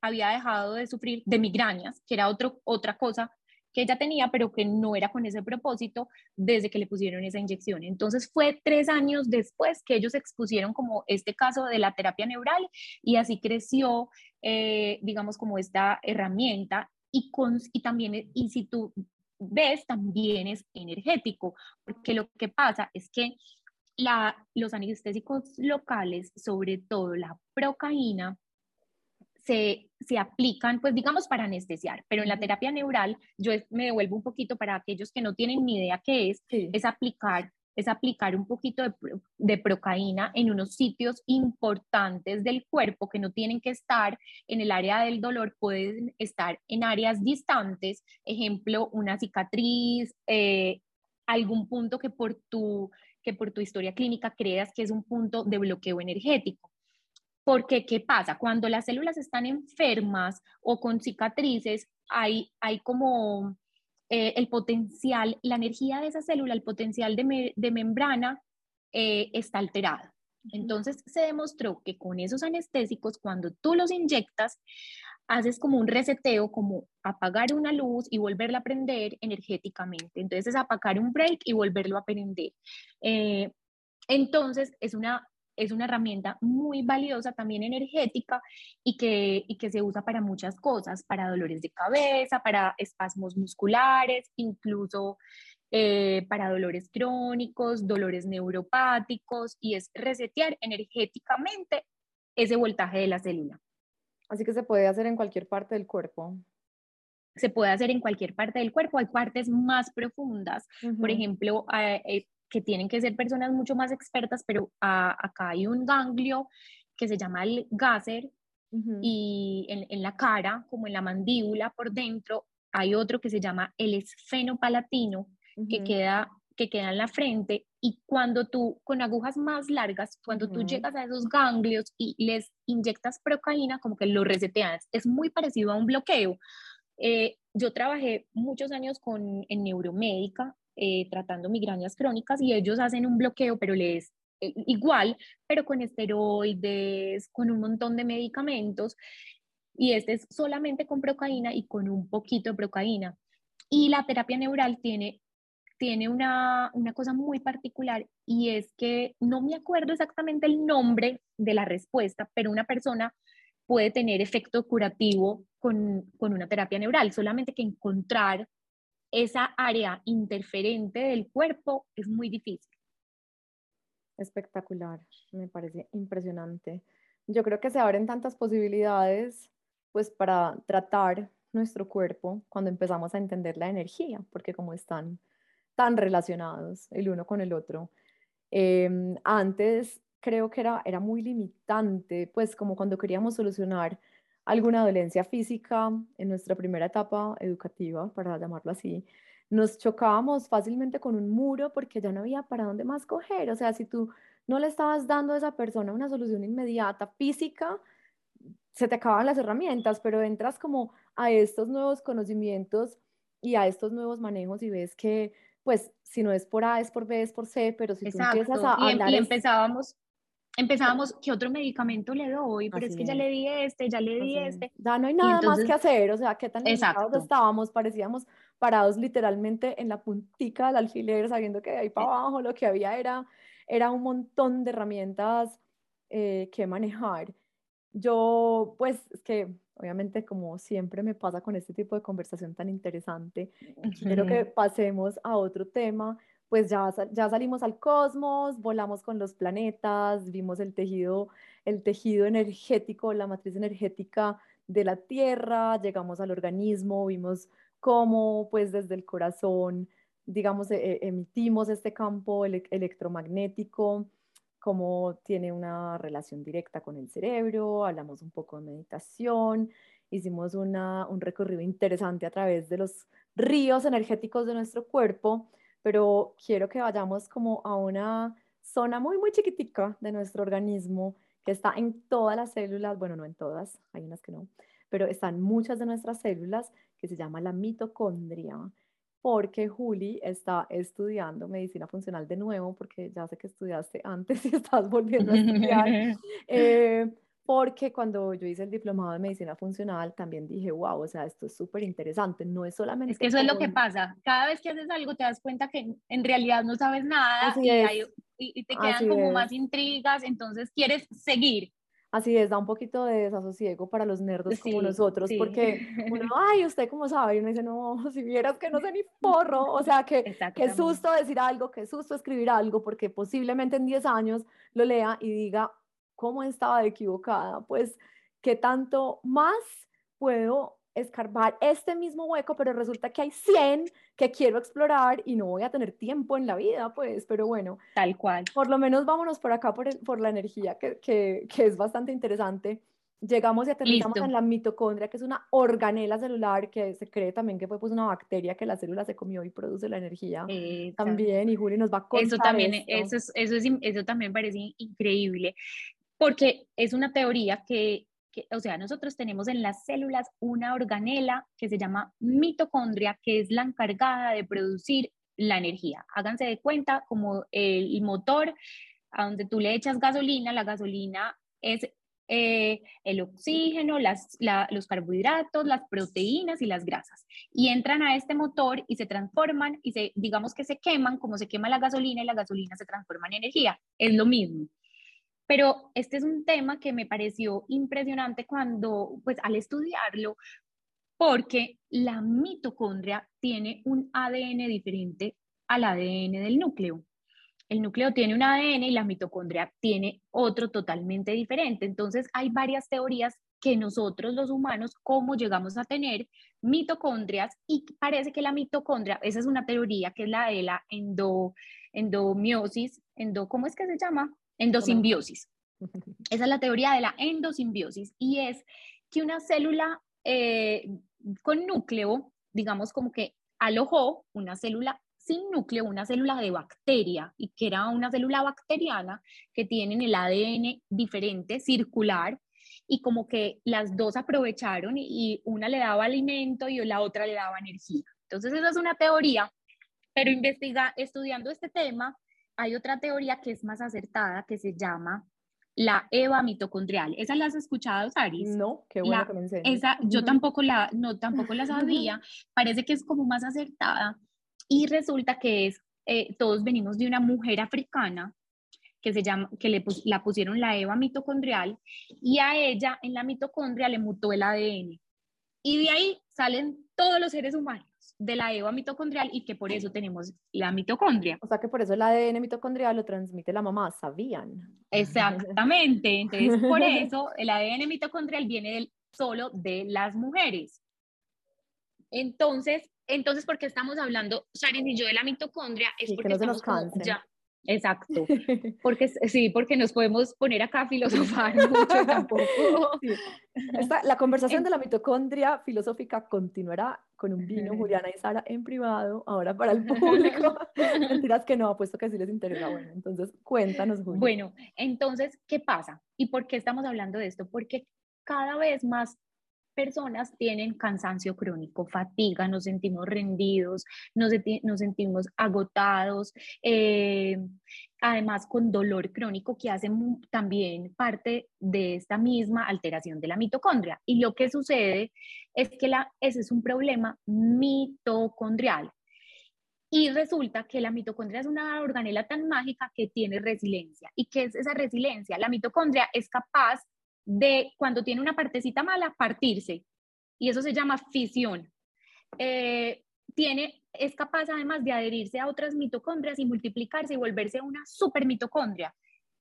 había dejado de sufrir de migrañas, que era otro, otra cosa que ella tenía, pero que no era con ese propósito desde que le pusieron esa inyección. Entonces fue tres años después que ellos expusieron como este caso de la terapia neural y así creció, eh, digamos, como esta herramienta y, con, y también, y si tú ves, también es energético, porque lo que pasa es que la, los anestésicos locales, sobre todo la procaína, se, se, aplican, pues digamos, para anestesiar, pero en la terapia neural, yo me devuelvo un poquito para aquellos que no tienen ni idea qué es, es aplicar es aplicar un poquito de, de, procaína en unos sitios importantes del cuerpo que no tienen que estar en el área del dolor, pueden estar en áreas distantes, ejemplo, una cicatriz, eh, algún punto que por, tu, que por tu historia clínica creas que es un punto de bloqueo energético. Porque, ¿qué pasa? Cuando las células están enfermas o con cicatrices, hay, hay como eh, el potencial, la energía de esa célula, el potencial de, membrana eh, está alterado. Entonces se demostró que con esos anestésicos, cuando tú los inyectas, haces como un reseteo, como apagar una luz y volverla a prender energéticamente. Entonces es apagar un break y volverlo a prender. Eh, entonces es una es una herramienta muy valiosa, también energética, y que, y que se usa para muchas cosas, para dolores de cabeza, para espasmos musculares, incluso eh, para dolores crónicos, dolores neuropáticos, y es resetear energéticamente ese voltaje de la célula. Así que se puede hacer en cualquier parte del cuerpo se puede hacer en cualquier parte del cuerpo. Hay partes más profundas. Por ejemplo, eh, que tienen que ser personas mucho más expertas, pero acá hay un ganglio que se llama el gáser y en, la cara, como en la mandíbula por dentro, hay otro que se llama el esfenopalatino, que, queda, que queda en la frente y cuando tú, con agujas más largas, cuando tú llegas a esos ganglios y les inyectas procaína, como que lo reseteas. Es muy parecido a un bloqueo. Eh, yo trabajé muchos años con, en neuromédica eh, tratando migrañas crónicas y ellos hacen un bloqueo, pero les eh, igual, pero con esteroides, con un montón de medicamentos. Y este es solamente con procaína y con un poquito de procaína. Y la terapia neural tiene, tiene una, una cosa muy particular y es que no me acuerdo exactamente el nombre de la respuesta, pero una persona puede tener efecto curativo con, con una terapia neural, solamente que encontrar esa área interferente del cuerpo es muy difícil. Espectacular, me parece impresionante. Yo creo que se abren tantas posibilidades pues para tratar nuestro cuerpo cuando empezamos a entender la energía, porque como están tan relacionados el uno con el otro. Em, antes creo que era, era muy limitante, pues como cuando queríamos solucionar alguna dolencia física en nuestra primera etapa educativa, para llamarlo así, nos chocábamos fácilmente con un muro porque ya no había para dónde más coger. O sea, si tú no le estabas dando a esa persona una solución inmediata física, se te acaban las herramientas, pero entras como a estos nuevos conocimientos y a estos nuevos manejos y ves que, pues, si no es por A, es por B, es por C, pero si tú empiezas a y, em, hablar... Y empezábamos, empezábamos, ¿qué otro medicamento le doy? Pero es que ya le di este, ya le di este. Ya no hay nada más que hacer, o sea, qué tan limitados estábamos, parecíamos parados literalmente en la puntica del alfiler, sabiendo que de ahí para eh. abajo lo que había era, era un montón de herramientas eh, que manejar. Yo, pues, es que obviamente como siempre me pasa con este tipo de conversación tan interesante, quiero que pasemos a otro tema, pues ya, ya salimos al cosmos, volamos con los planetas, vimos el tejido, el tejido energético, la matriz energética de la Tierra, llegamos al organismo, vimos cómo pues desde el corazón, digamos, e, e, emitimos este campo electromagnético, cómo tiene una relación directa con el cerebro, hablamos un poco de meditación, hicimos un recorrido interesante a través de los ríos energéticos de nuestro cuerpo, pero quiero que vayamos como a una zona muy, muy chiquitica de nuestro organismo que está en todas las células, bueno, no en todas, hay unas que no, pero están muchas de nuestras células que se llama la mitocondria, porque Juli está estudiando medicina funcional de nuevo, porque ya sé que estudiaste antes y estás volviendo a estudiar, eh, porque cuando yo hice el diplomado de medicina funcional también dije, wow, o sea, esto es súper interesante, no es solamente... Es que eso es lo que pasa, cada vez que haces algo te das cuenta que en realidad no sabes nada y, y, te quedan como más intrigas, entonces quieres seguir. Así es, da un poquito de desasosiego para los nerdos como nosotros, porque uno, ay, ¿usted cómo sabe? Y uno dice, no, si vieras que no sé ni porro, o sea, que qué susto decir algo, qué susto escribir algo, porque posiblemente en 10 años lo lea y diga, ¿cómo estaba equivocada? Pues, ¿qué tanto más puedo escarbar este mismo hueco, pero resulta que hay 100 que quiero explorar y no voy a tener tiempo en la vida, pues, pero bueno. Tal cual. Por lo menos vámonos por acá por, por la energía, que, que, que, es bastante interesante. Llegamos y aterrizamos en la mitocondria, que es una organela celular que se cree también que fue pues una bacteria que la célula se comió y produce la energía también. Y Juli nos va a contar Eso también, Eso, es, eso, es, eso también parece increíble, porque es una teoría que o sea, nosotros tenemos en las células una organela que se llama mitocondria, que es la encargada de producir la energía. Háganse de cuenta como el motor a donde tú le echas gasolina, la gasolina es eh, el oxígeno, las, los carbohidratos, las proteínas y las grasas. Y entran a este motor y se transforman y se, digamos que se queman como se quema la gasolina y la gasolina se transforma en energía. Es lo mismo. Pero este es un tema que me pareció impresionante cuando, pues al estudiarlo, porque la mitocondria tiene un ADN diferente al ADN del núcleo. El núcleo tiene un ADN y la mitocondria tiene otro totalmente diferente. Entonces hay varias teorías que nosotros los humanos, cómo llegamos a tener mitocondrias y parece que la mitocondria, esa es una teoría que es la de la endo, endomiosis, endo, ¿cómo es que se llama? Endosimbiosis. Esa es la teoría de la endosimbiosis y es que una célula eh, con núcleo digamos como que alojó una célula sin núcleo, una célula de bacteria, y que era una célula bacteriana que tiene el ADN diferente, circular, y como que las dos aprovecharon y una le daba alimento y la otra le daba energía. Entonces, esa es una teoría, pero investiga, estudiando este tema, hay otra teoría que es más acertada que se llama la EVA mitocondrial. ¿Esa la has escuchado, Saris? No, qué bueno que me Esa, yo tampoco la, no, tampoco la sabía. Parece que es como más acertada. Y resulta que es, eh, todos venimos de una mujer africana que se llama, que le la pusieron la EVA mitocondrial y a ella en la mitocondria le mutó el ADN. Y de ahí salen todos los seres humanos de la EVA mitocondrial y que por eso tenemos la mitocondria. O sea que por eso el ADN mitocondrial lo transmite la mamá, ¿sabían? Exactamente, entonces por eso el ADN mitocondrial viene del, solo de las mujeres. Entonces, entonces, ¿por qué estamos hablando, Sharon y yo, de la mitocondria? Es porque no nos ya, Exacto, porque sí, porque nos podemos poner acá a filosofar mucho tampoco. la conversación de la mitocondria filosófica continuará con un vino, Juliana y Sara, en privado, ahora para el público. Mentiras que no, apuesto que sí les interesa. Bueno, entonces cuéntanos, Juliana. Bueno, entonces, ¿qué pasa? ¿Y por qué estamos hablando de esto? Porque cada vez más personas tienen cansancio crónico, fatiga, nos sentimos rendidos, nos, sentimos agotados, eh, además con dolor crónico que hace también parte de esta misma alteración de la mitocondria. Y lo que sucede es que la, ese es un problema mitocondrial. Y resulta que la mitocondria es una organela tan mágica que tiene resiliencia. ¿Y qué es esa resiliencia? La mitocondria es capaz de cuando tiene una partecita mala, partirse. Y eso se llama fisión. Eh, tiene, es capaz además de adherirse a otras mitocondrias y multiplicarse y volverse una supermitocondria.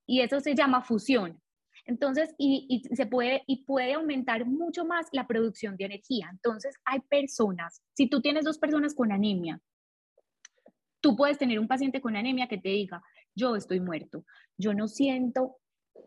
Y eso se llama fusión. Entonces, y, y, se puede, y puede aumentar mucho más la producción de energía. Entonces, hay personas, si tú tienes dos personas con anemia, tú puedes tener un paciente con anemia que te diga, yo estoy muerto, yo no siento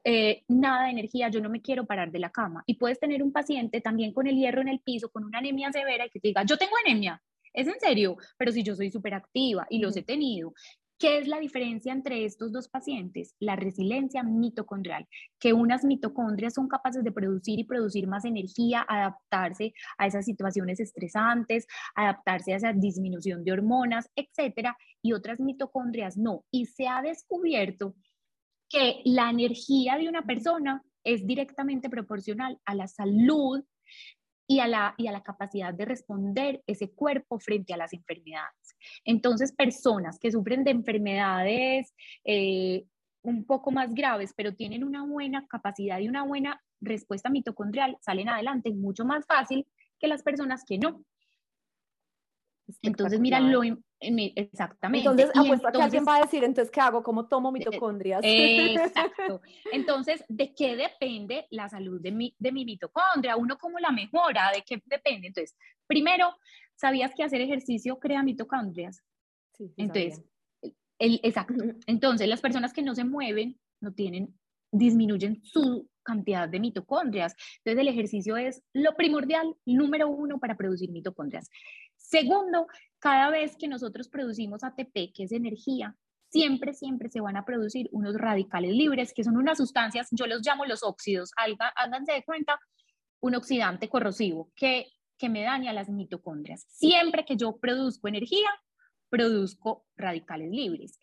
eh, nada de energía, yo no me quiero parar de la cama. Y puedes tener un paciente también con el hierro en el piso, con una anemia severa y que te diga, yo tengo anemia, es en serio, pero si yo soy súper activa y los he tenido. ¿Qué es la diferencia entre estos dos pacientes? La resiliencia mitocondrial, que unas mitocondrias son capaces de producir y producir más energía, adaptarse a esas situaciones estresantes, adaptarse a esa disminución de hormonas, etcétera, y otras mitocondrias no. Y se ha descubierto que la energía de una persona es directamente proporcional a la salud y a la, y a la capacidad de responder ese cuerpo frente a las enfermedades. Entonces, personas que sufren de enfermedades eh, un poco más graves, pero tienen una buena capacidad y una buena respuesta mitocondrial, salen adelante mucho más fácil que las personas que no. Entonces, mira, lo, exactamente. Entonces, apuesto que alguien va a decir, entonces, ¿qué hago? ¿Cómo tomo eh, mitocondrias? exacto. Entonces, ¿de qué depende la salud de mi, de mi mitocondria? Uno, ¿cómo la mejora? ¿De qué depende? Entonces, primero, ¿sabías que hacer ejercicio crea mitocondrias? Sí, Entonces, el, exacto. Entonces, las personas que no se mueven no tienen, disminuyen su cantidad de mitocondrias. Entonces, el ejercicio es lo primordial, número uno, para producir mitocondrias. Segundo, cada vez que nosotros producimos ATP, que es energía, siempre, siempre se van a producir unos radicales libres, que son unas sustancias, yo los llamo los óxidos, háganse de cuenta, un oxidante corrosivo que, que me daña las mitocondrias. Siempre que yo produzco energía, produzco radicales libres.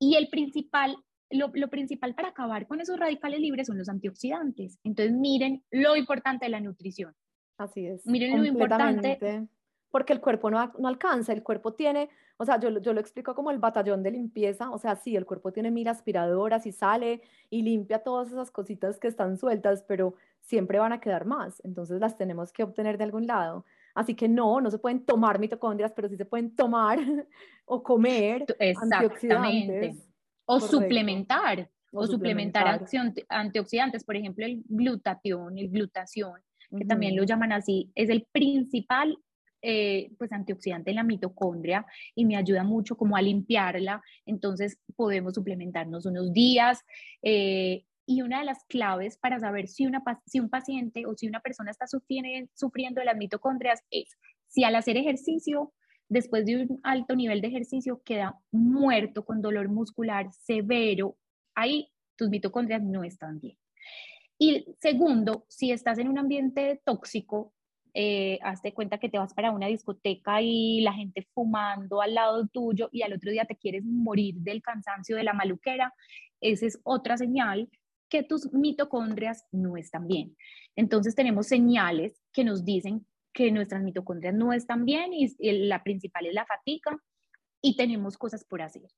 Y el principal, lo, lo, principal para acabar con esos radicales libres son los antioxidantes. Entonces, miren lo importante de la nutrición. Así es. Miren lo importante porque el cuerpo no, no, alcanza, el cuerpo tiene, o sea, yo, yo lo explico como el batallón de limpieza, o sea, sí, el cuerpo tiene mil aspiradoras y sale y limpia todas esas cositas que están sueltas, pero siempre van a quedar más, entonces las tenemos que obtener de algún lado. Así que no, no se pueden tomar mitocondrias, pero sí se pueden tomar o comer antioxidantes. O suplementar, o, suplementar, antioxidantes, por ejemplo, el glutatión, el glutación, que también lo llaman así, es el principal eh, pues antioxidante en la mitocondria y me ayuda mucho como a limpiarla, entonces podemos suplementarnos unos días. Eh, y una de las claves para saber si, una, si un paciente o si una persona está sufriendo, sufriendo las mitocondrias es Si al hacer ejercicio, después de un alto nivel de ejercicio, queda muerto con dolor muscular severo, ahí tus mitocondrias no están bien. Y segundo, si estás en un ambiente tóxico, eh, hazte cuenta que te vas para una discoteca y la gente fumando al lado tuyo y al otro día te quieres morir del cansancio de la maluquera, esa es otra señal que tus mitocondrias no están bien. Entonces tenemos señales que nos dicen que nuestras mitocondrias no están bien y la principal es la fatiga y tenemos cosas por hacer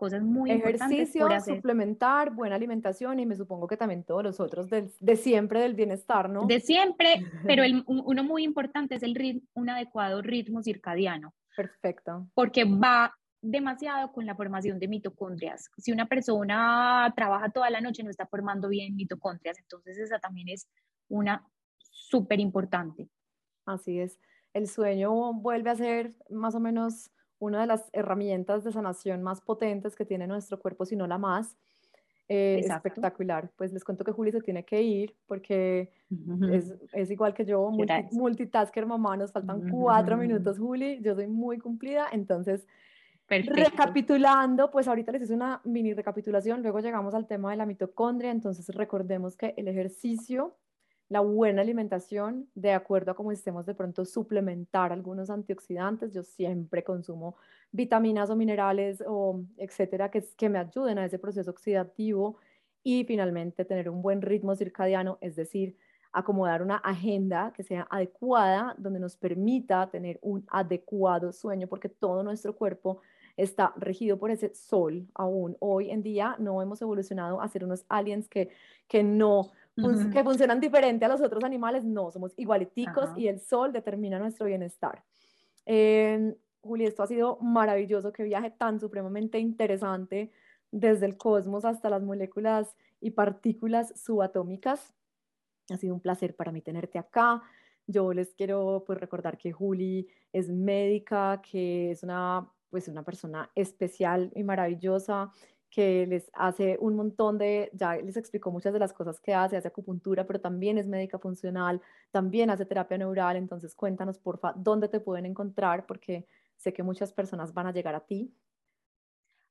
cosas muy Ejercicio, importantes suplementar, buena alimentación y me supongo que también todos los otros de siempre del bienestar, ¿no? De siempre, pero el, uno muy importante es el ritmo, un adecuado ritmo circadiano. Perfecto. Porque va demasiado con la formación de mitocondrias. Si una persona trabaja toda la noche no está formando bien mitocondrias, entonces esa también es una súper importante. Así es. El sueño vuelve a ser más o menos una de las herramientas de sanación más potentes que tiene nuestro cuerpo, si no la más. Eh, espectacular. Pues les cuento que Juli se tiene que ir porque es, es, igual que yo, multitasker mamá, nos faltan cuatro minutos, Juli, yo soy muy cumplida, entonces... Recapitulando, pues ahorita les hice una mini recapitulación, luego llegamos al tema de la mitocondria, entonces recordemos que el ejercicio la buena alimentación, de acuerdo a cómo estemos de pronto suplementar algunos antioxidantes. Yo siempre consumo vitaminas o minerales o etcétera que, que me ayuden a ese proceso oxidativo y finalmente tener un buen ritmo circadiano, es decir, acomodar una agenda que sea adecuada, donde nos permita tener un adecuado sueño, porque todo nuestro cuerpo está regido por ese sol aún. Hoy en día no hemos evolucionado a ser unos aliens que, que no que funcionan diferente a los otros animales, no, somos igualiticos y el sol determina nuestro bienestar. Eh, Juli, esto ha sido maravilloso, qué viaje tan supremamente interesante desde el cosmos hasta las moléculas y partículas subatómicas. Ha sido un placer para mí tenerte acá. Yo les quiero pues recordar que Juli es médica, que es una pues una persona especial y maravillosa, que les hace un montón de, ya les explicó muchas de las cosas que hace, hace acupuntura, pero también es médica funcional, también hace terapia neural, entonces cuéntanos porfa dónde te pueden encontrar, porque sé que muchas personas van a llegar a ti.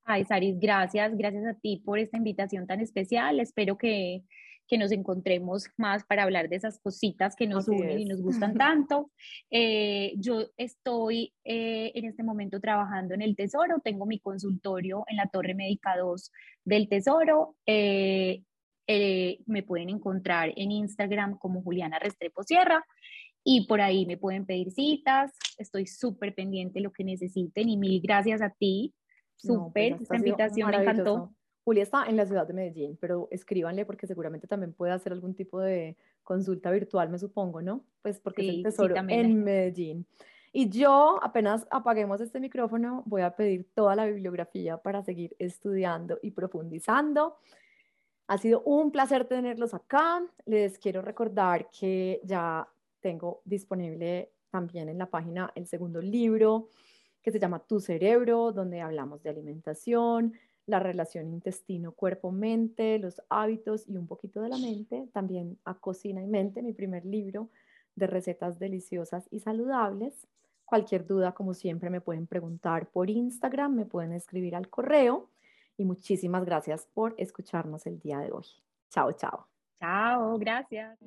Ay, Saris, gracias, gracias a ti por esta invitación tan especial. Espero que, que nos encontremos más para hablar de esas cositas que nos unen y nos gustan tanto. Eh, yo estoy eh, en este momento trabajando en el Tesoro, tengo mi consultorio en la Torre Médica 2 del Tesoro. Eh, me pueden encontrar en Instagram como Juliana Restrepo Sierra y por ahí me pueden pedir citas. Estoy súper pendiente de lo que necesiten y mil gracias a ti. Pues, súper, esta invitación me encantó. Julia está en la ciudad de Medellín, pero escríbanle porque seguramente también puede hacer algún tipo de consulta virtual, me supongo, ¿no? Pues porque es el tesoro en Medellín. Y yo, apenas apaguemos este micrófono, voy a pedir toda la bibliografía para seguir estudiando y profundizando. Ha sido un placer tenerlos acá. Les quiero recordar que ya tengo disponible también en la página el segundo libro que se llama Tu cerebro, donde hablamos de alimentación, la relación intestino, cuerpo, mente, los hábitos y un poquito de la mente, también a Cocina y Mente, mi primer libro de recetas deliciosas y saludables. Cualquier duda, como siempre, me pueden preguntar por Instagram, me pueden escribir al correo y muchísimas gracias por escucharnos el día de hoy. Chao, chao. Chao, gracias.